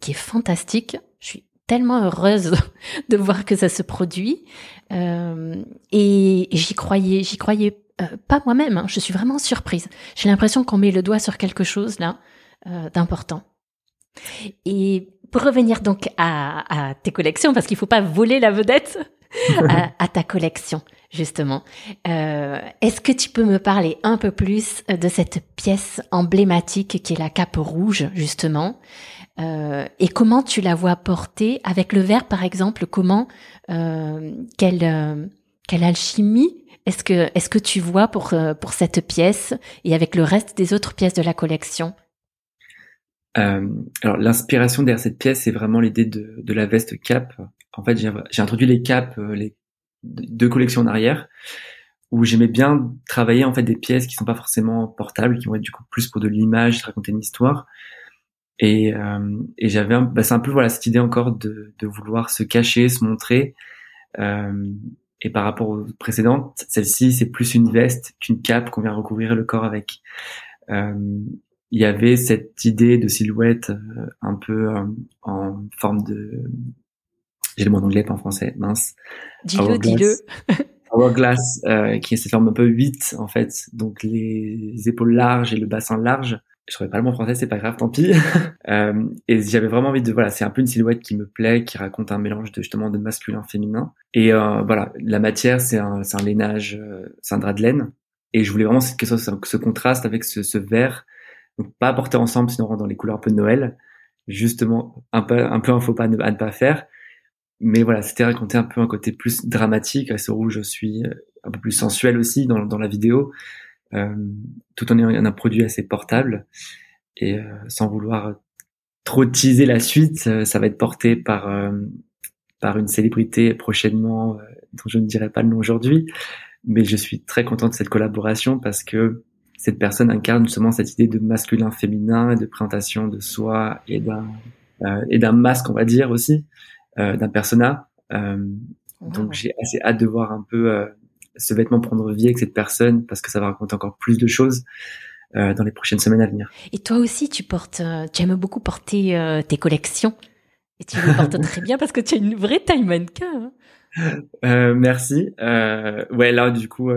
qui est fantastique. Je suis tellement heureuse de voir que ça se produit et j'y croyais, j'y croyais pas moi-même. Hein. Je suis vraiment surprise. J'ai l'impression qu'on met le doigt sur quelque chose là d'important. Et pour revenir donc à, tes collections, parce qu'il faut pas voler la vedette à, ta collection, justement. Euh, est-ce que tu peux me parler un peu plus de cette pièce emblématique qui est la cape rouge, justement euh, et comment tu la vois porter avec le verre, par exemple Comment euh, quelle quelle alchimie est-ce que est-ce que tu vois pour pour cette pièce et avec le reste des autres pièces de la collection? Euh, alors l'inspiration derrière cette pièce, c'est vraiment l'idée de, de, la veste cap. En fait, j'ai introduit les capes, euh, les deux collections en arrière, où j'aimais bien travailler en fait des pièces qui sont pas forcément portables, qui vont être du coup plus pour de l'image, raconter une histoire. Et, euh, et j'avais, bah, c'est un peu voilà cette idée encore de, de vouloir se cacher, se montrer. Euh, et par rapport aux précédentes, celle-ci c'est plus une veste qu'une cape qu'on vient recouvrir le corps avec. Euh, il y avait cette idée de silhouette euh, un peu euh, en forme de J'ai le mot en anglais, pas en français, mince. Dis-le, dis-le. Hourglass, euh, qui est cette forme un peu 8, en fait. Donc, les épaules larges et le bassin large. Je trouvais pas le mot français, c'est pas grave, tant pis. euh, et j'avais vraiment envie de, voilà, c'est un peu une silhouette qui me plaît, qui raconte un mélange de, justement, de masculin, féminin. Et, euh, voilà, la matière, c'est un, c'est un lainage, euh, c'est un drap de laine. Et je voulais vraiment que ce, ce contraste avec ce, ce vert. Donc, pas porter ensemble, sinon on rentre dans les couleurs un peu de Noël. Justement, un peu, un peu un faux pas à ne pas faire mais voilà, c'était raconter un peu un côté plus dramatique. À ce rouge, je suis euh, un peu plus sensuel aussi dans, dans la vidéo, tout en ayant un produit assez portable et euh, sans vouloir trop teaser la suite. Euh, ça va être porté par par une célébrité prochainement dont je ne dirai pas le nom aujourd'hui, mais je suis très content de cette collaboration parce que cette personne incarne justement cette idée de masculin féminin et de présentation de soi et d'un et d'un masque on va dire aussi euh, d'un persona. Euh, donc j'ai assez hâte de voir un peu euh, ce vêtement prendre vie avec cette personne parce que ça va raconter encore plus de choses. Euh, dans les prochaines semaines à venir. Et toi aussi, tu portes, tu aimes beaucoup porter euh, tes collections et tu les portes très bien parce que tu as une vraie taille mannequin. Hein. Euh, merci. ouais, là du coup,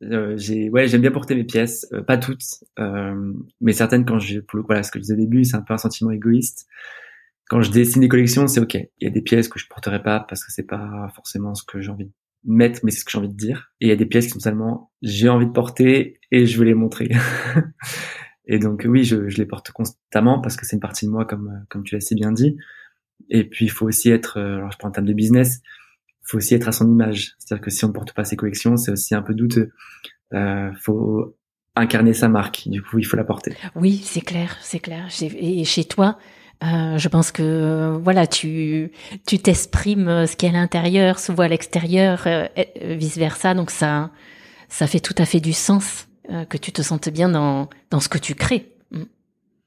j'ai, ouais, j'aime bien porter mes pièces, pas toutes, mais certaines quand je, pour le, voilà, ce que je disais au début, c'est un peu un sentiment égoïste quand je dessine des collections, c'est ok. Il y a des pièces que je porterai pas parce que c'est pas forcément ce que j'ai envie mettre, mais c'est ce que j'ai envie de dire. Et il y a des pièces qui sont seulement j'ai envie de porter et je veux les montrer. et donc oui, je, je, les porte constamment parce que c'est une partie de moi, comme comme tu l'as si bien dit. Et puis il faut aussi être, euh, alors je prends en termes de business, il faut aussi être à son image. C'est-à-dire que si on ne porte pas ses collections, c'est aussi un peu douteux. Euh, faut incarner sa marque. Du coup, il faut la porter. Oui, c'est clair, c'est clair. Et chez toi, euh, je pense que voilà, tu tu t'exprimes euh, ce qui est à l'intérieur, voit à l'extérieur, euh, vice versa. Donc ça ça fait tout à fait du sens que tu te sentes bien dans dans ce que tu crées.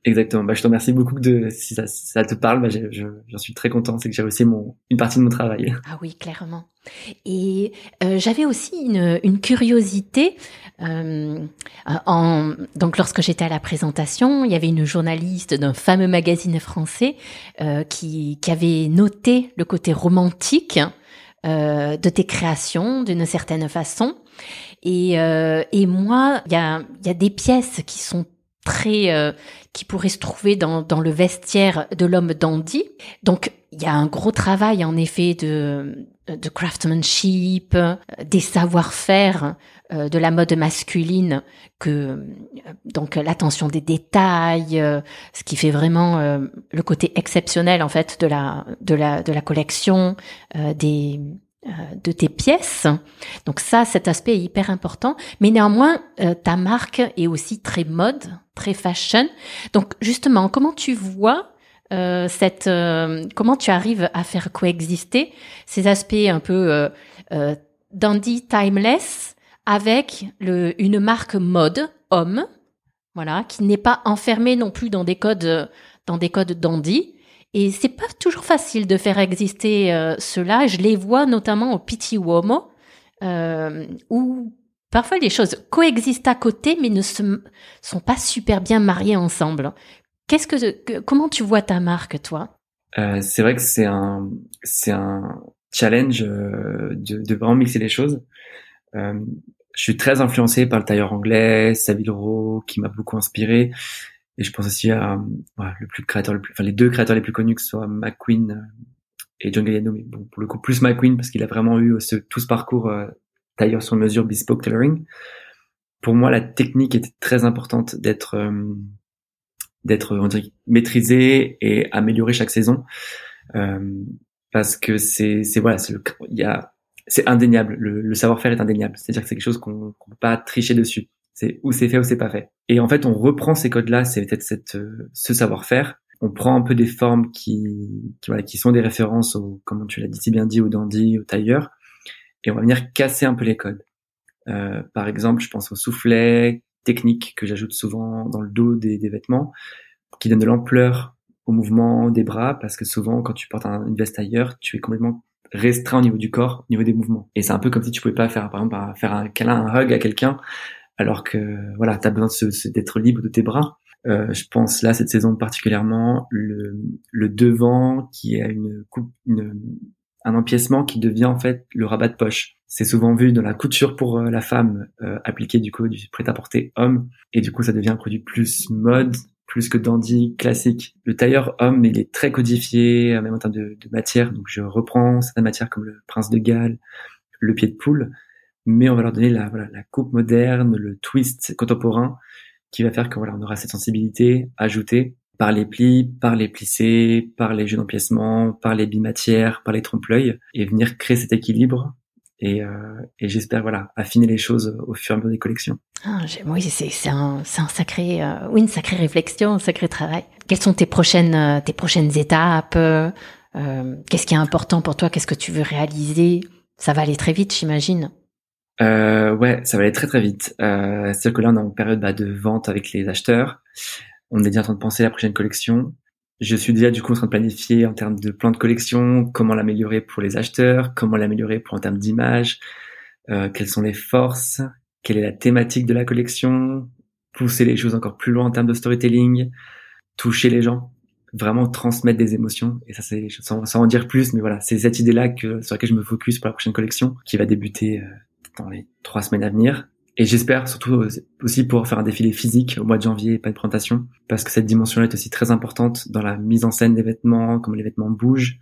Exactement. Bah, je te remercie beaucoup de si ça, ça te parle. Bah, j'en suis très content. C'est que j'ai réussi mon une partie de mon travail. Ah oui, clairement. Et euh, j'avais aussi une, une curiosité. Euh, en, donc, lorsque j'étais à la présentation, il y avait une journaliste d'un fameux magazine français euh, qui, qui avait noté le côté romantique euh, de tes créations d'une certaine façon. Et, euh, et moi, il y a, y a des pièces qui sont très euh, qui pourrait se trouver dans, dans le vestiaire de l'homme dandy. Donc il y a un gros travail en effet de, de craftsmanship, des savoir-faire euh, de la mode masculine que euh, donc l'attention des détails, ce qui fait vraiment le côté exceptionnel en fait de la de la de la collection des euh, de tes pièces. Donc ça, cet aspect est hyper important. Mais néanmoins, euh, ta marque est aussi très mode, très fashion. Donc justement, comment tu vois euh, cette, comment tu arrives à faire coexister ces aspects un peu dandy, timeless, avec le, une marque mode homme, voilà, qui n'est pas enfermée non plus dans des codes, dans des codes dandy, et c'est pas toujours facile de faire exister euh, cela. Je les vois notamment au Piti Uomo, euh, où parfois les choses coexistent à côté, mais ne se, sont pas super bien mariées ensemble. Qu'est-ce que, comment tu vois ta marque, toi? Euh, C'est vrai que c'est un, c'est un challenge euh, de, de, vraiment mixer les choses. Euh, je suis très influencé par le tailleur anglais, Savile Row, qui m'a beaucoup inspiré. Et je pense aussi à le plus créateur, le plus, enfin les deux créateurs les plus connus, que ce soit McQueen euh, et John Galliano, mais bon, pour le coup plus McQueen parce qu'il a vraiment eu ce, tout ce parcours euh, tailleur sur mesure, bespoke tailoring. Pour moi, la technique était très importante d'être euh, d'être maîtrisée et améliorée chaque saison euh, parce que c'est c'est voilà, c'est il y a c'est indéniable, le, le savoir-faire est indéniable. C'est-à-dire que c'est quelque chose qu'on qu'on peut pas tricher dessus. C'est où c'est fait ou c'est pas fait. Et en fait, on reprend ces codes-là, c'est peut-être cette, euh, ce savoir-faire. On prend un peu des formes qui, qui, voilà, qui sont des références au, comme tu l'as dit si bien dit, au dandy, au tailleur, et on va venir casser un peu les codes. Euh, par exemple, je pense au soufflet technique que j'ajoute souvent dans le dos des, des vêtements, qui donne de l'ampleur au mouvement des bras, parce que souvent, quand tu portes un, une veste tailleur, tu es complètement restreint au niveau du corps, au niveau des mouvements. Et c'est un peu comme si tu pouvais pas faire, par exemple, faire un câlin, un hug à quelqu'un alors que voilà, tu as besoin d'être libre de tes bras. Euh, je pense là cette saison particulièrement le, le devant qui a une coupe, une, un empiècement qui devient en fait le rabat de poche. C'est souvent vu dans la couture pour euh, la femme euh, appliquée du coup du prêt-à-porter homme et du coup ça devient un produit plus mode plus que dandy classique. Le tailleur homme il est très codifié même en termes de, de matière donc je reprends certaines matières comme le prince de Galles, le pied de poule mais on va leur donner la, voilà, la coupe moderne, le twist contemporain qui va faire que voilà, on aura cette sensibilité ajoutée par les plis, par les plissés, par les jeux d'empiècement, par les bimatières, par les trompe-l'œil, et venir créer cet équilibre. Et, euh, et j'espère voilà affiner les choses au fur et à mesure des collections. Ah, oui, c'est un, un sacré euh, oui une sacrée réflexion, un sacré travail. Quelles sont tes prochaines euh, tes prochaines étapes euh, Qu'est-ce qui est important pour toi Qu'est-ce que tu veux réaliser? Ça va aller très vite, j'imagine. Euh, ouais, ça va aller très très vite. Euh, C'est-à-dire que là, on est en période bah, de vente avec les acheteurs. On est déjà en train de penser à la prochaine collection. Je suis déjà du coup en train de planifier en termes de plan de collection, comment l'améliorer pour les acheteurs, comment l'améliorer pour en termes d'image, euh, quelles sont les forces, quelle est la thématique de la collection, pousser les choses encore plus loin en termes de storytelling, toucher les gens, vraiment transmettre des émotions. Et ça, c'est sans, sans en dire plus, mais voilà, c'est cette idée-là que sur laquelle je me focus pour la prochaine collection, qui va débuter euh, dans les trois semaines à venir. Et j'espère surtout aussi pouvoir faire un défilé physique au mois de janvier, pas de présentation, parce que cette dimension-là est aussi très importante dans la mise en scène des vêtements, comment les vêtements bougent,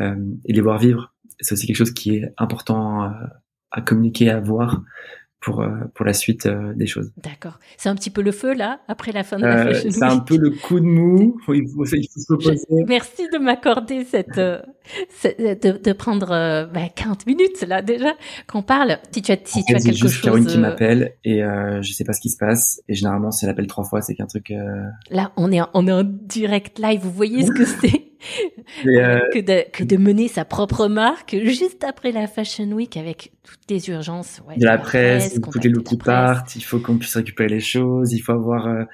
euh, et les voir vivre. C'est aussi quelque chose qui est important à, à communiquer, à voir, pour euh, pour la suite euh, des choses. D'accord. C'est un petit peu le feu là après la fin de la euh, Fashion C'est un peu le coup de mou. Il faut, il faut se reposer. Merci de m'accorder cette, de, de prendre bah, 40 minutes là déjà qu'on parle. Si tu as si En tu fait, as quelque juste chose Caroline qui m'appelle et euh, je sais pas ce qui se passe. Et généralement, si elle appelle trois fois, c'est qu'un truc. Euh... là on est en, on est en direct live. Vous voyez ce que c'est? Euh, que de que de mener sa propre marque juste après la Fashion Week avec toutes les urgences. Ouais, de la presse, contacter toutes les looks qui presse. partent, il faut qu'on puisse récupérer les choses, il faut avoir euh,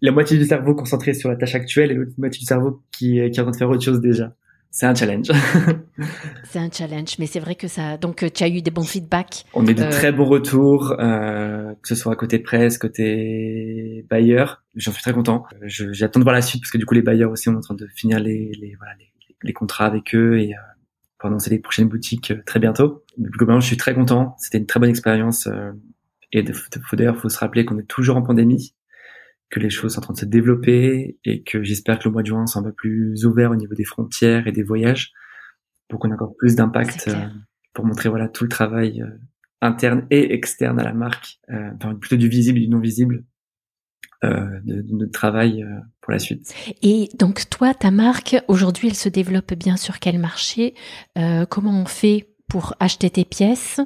la moitié du cerveau concentré sur la tâche actuelle et l'autre moitié du cerveau qui, est- qui est en train de faire autre chose déjà. C'est un challenge. C'est un challenge, mais c'est vrai que ça. Donc euh, tu as eu des bons feedbacks. On a eu de Euh, très bons retours, euh, que ce soit côté presse, côté bailleur. J'en suis très content. Euh, je- J'attends de voir la suite parce que du coup les bailleurs aussi on est en train de finir les, les, voilà, les, les contrats avec eux et euh, pour annoncer les prochaines boutiques très bientôt. Mais globalement, je suis très content. C'était une très bonne expérience. euh, et de, d'ailleurs, faut se rappeler qu'on est toujours en pandémie, que les choses sont en train de se développer et que j'espère que le mois de juin sera un peu plus ouvert au niveau des frontières et des voyages pour qu'on ait encore plus d'impact euh, pour montrer voilà tout le travail euh, interne et externe à la marque, euh, enfin, plutôt du visible et du non visible de, de notre travail pour la suite. Et donc toi, ta marque aujourd'hui, elle se développe bien sur quel marché? Comment on fait pour acheter tes pièces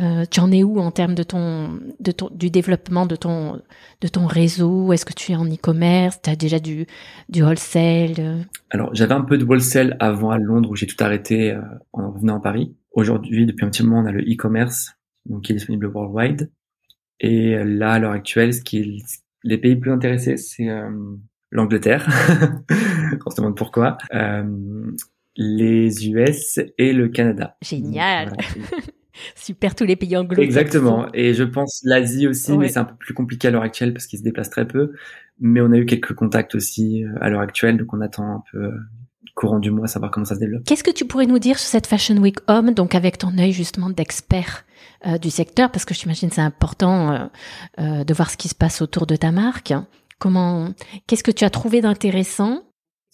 Euh, Tu en es où en termes de ton, de ton, du développement de ton, de ton réseau? Est-ce que tu es en e-commerce? Tu as déjà du, du wholesale euh? Alors, j'avais un peu de wholesale avant à Londres où j'ai tout arrêté euh, en revenant à Paris. Aujourd'hui, depuis un petit moment, on a le e-commerce, qui est disponible worldwide. Et euh, là, à l'heure actuelle, ce qui est les pays plus intéressés, c'est l'Angleterre. on se demande pourquoi. Les US et le Canada. Génial. Voilà. Super, tous les pays anglo Exactement. Et je pense l'Asie aussi, Ouais. mais c'est un peu plus compliqué à l'heure actuelle parce qu'ils se déplacent très peu. Mais on a eu quelques contacts aussi euh, à l'heure actuelle, donc on attend un peu euh, courant du mois savoir comment ça se développe. Qu'est-ce que tu pourrais nous dire sur cette Fashion Week Homme, donc avec ton œil justement d'expert euh, du secteur, parce que j'imagine c'est important euh, euh, de voir ce qui se passe autour de ta marque. Comment, qu'est-ce que tu as trouvé d'intéressant?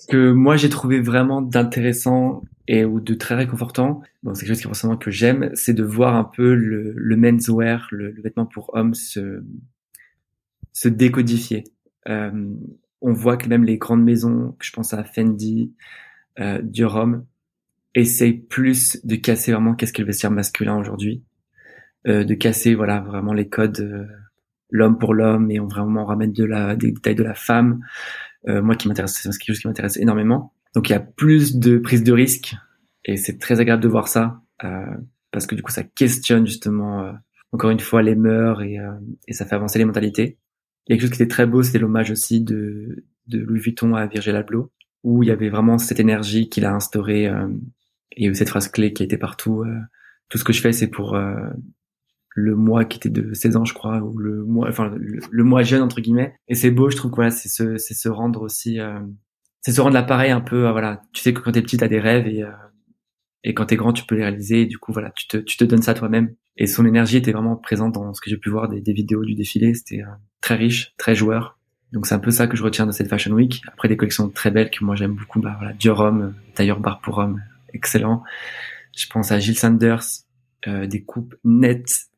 Que moi j'ai trouvé vraiment d'intéressant et ou de très réconfortant, bon, c'est quelque chose qui forcément que j'aime, c'est de voir un peu le, le menswear, le, le vêtement pour hommes se, se décodifier. Euh, on voit que même les grandes maisons, je pense à Fendi, euh, Homme, essayent plus de casser vraiment qu'est-ce qu'est le vestiaire masculin aujourd'hui, euh, de casser voilà vraiment les codes euh, l'homme pour l'homme et on vraiment ramène de la des détails de la femme. Euh, moi qui m'intéresse, c'est quelque chose qui m'intéresse énormément. Donc il y a plus de prise de risque et c'est très agréable de voir ça euh, parce que du coup ça questionne justement euh, encore une fois les mœurs et, euh, et ça fait avancer les mentalités. Il y a quelque chose qui était très beau, c'était l'hommage aussi de, de Louis Vuitton à Virgil Abloh, où il y avait vraiment cette énergie qu'il a instaurée. Euh, et cette phrase clé qui a été partout. euh, tout ce que je fais, c'est pour le moi qui était de 16 ans, je crois, ou le moi, enfin le, moi jeune entre guillemets. Et c'est beau, je trouve voilà, c'est se, c'est se rendre aussi, euh, c'est se rendre l'appareil un peu, euh, voilà. Tu sais que quand t'es petit, t'as des rêves et euh, et quand t'es grand, tu peux les réaliser. Et du coup, voilà, tu te, tu te donnes ça toi-même. Et son énergie était vraiment présente dans ce que j'ai pu voir des, des vidéos du défilé. C'était très riche, très joueur. Donc c'est un peu ça que je retiens de cette Fashion Week. Après des collections très belles que moi j'aime beaucoup, bah voilà, Dior Homme, tailleur bar pour homme, excellent. Je pense à Gilles Sanders, euh, des coupes nettes,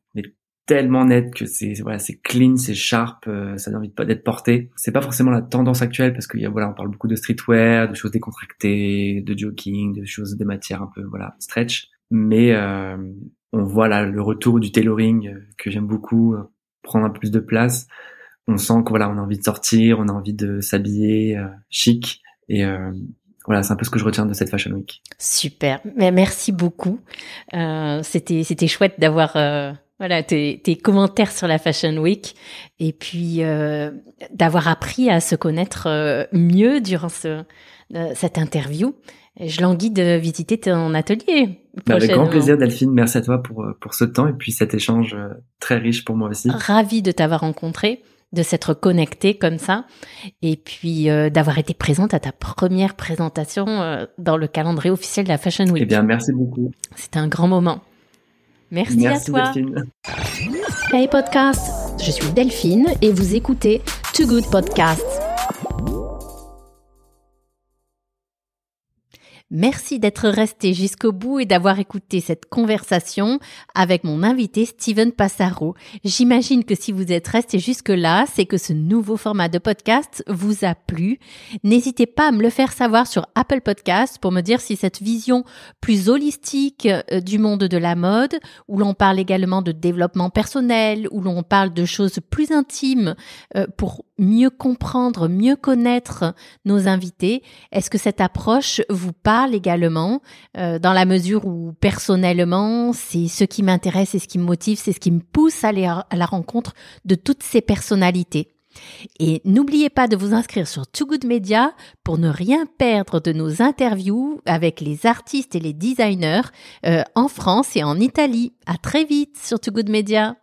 tellement nettes que c'est voilà, c'est clean, c'est sharp, euh, ça n'a envie pas d'être porté. C'est pas forcément la tendance actuelle parce a voilà, on parle beaucoup de streetwear, de choses décontractées, de jogging, de choses des matières un peu voilà stretch, mais euh, on voit là le retour du tailoring euh, que j'aime beaucoup, prendre un peu plus de place on sent qu'on voilà, on a envie de sortir, on a envie de s'habiller euh, chic et euh, voilà, c'est un peu ce que je retiens de cette Fashion Week. Super, mais merci beaucoup. Euh, c'était c'était chouette d'avoir euh, voilà tes, tes, commentaires sur la Fashion Week et puis d'avoir appris à se connaître mieux durant ce cette interview. Je languis de visiter ton atelier. Bah, avec grand plaisir, Delphine. Merci à toi pour, pour ce temps et puis cet échange très riche pour moi aussi. Ravi de t'avoir rencontré de s'être connecté comme ça et puis euh, d'avoir été présente à ta première présentation euh, dans le calendrier officiel de la Fashion Week. Eh bien, merci beaucoup. C'était un grand moment. Merci, merci à toi. Delphine. Hey podcast, je suis Delphine et vous écoutez Too Good Podcast. Merci d'être resté jusqu'au bout et d'avoir écouté cette conversation avec mon invité Steven Passaro. J'imagine que si vous êtes resté jusque-là, c'est que ce nouveau format de podcast vous a plu. N'hésitez pas à me le faire savoir sur Apple Podcast pour me dire si cette vision plus holistique euh, du monde de la mode, où l'on parle également de développement personnel, où l'on parle de choses plus intimes euh, pour mieux comprendre, mieux connaître nos invités, est-ce que cette approche vous parle également, euh, dans la mesure où personnellement, c'est ce qui m'intéresse et ce qui me motive, c'est ce qui me pousse à aller à la rencontre de toutes ces personnalités. Et n'oubliez pas de vous inscrire sur Too Good Media pour ne rien perdre de nos interviews avec les artistes et les designers euh, en France et en Italie. À très vite sur Too Good Media.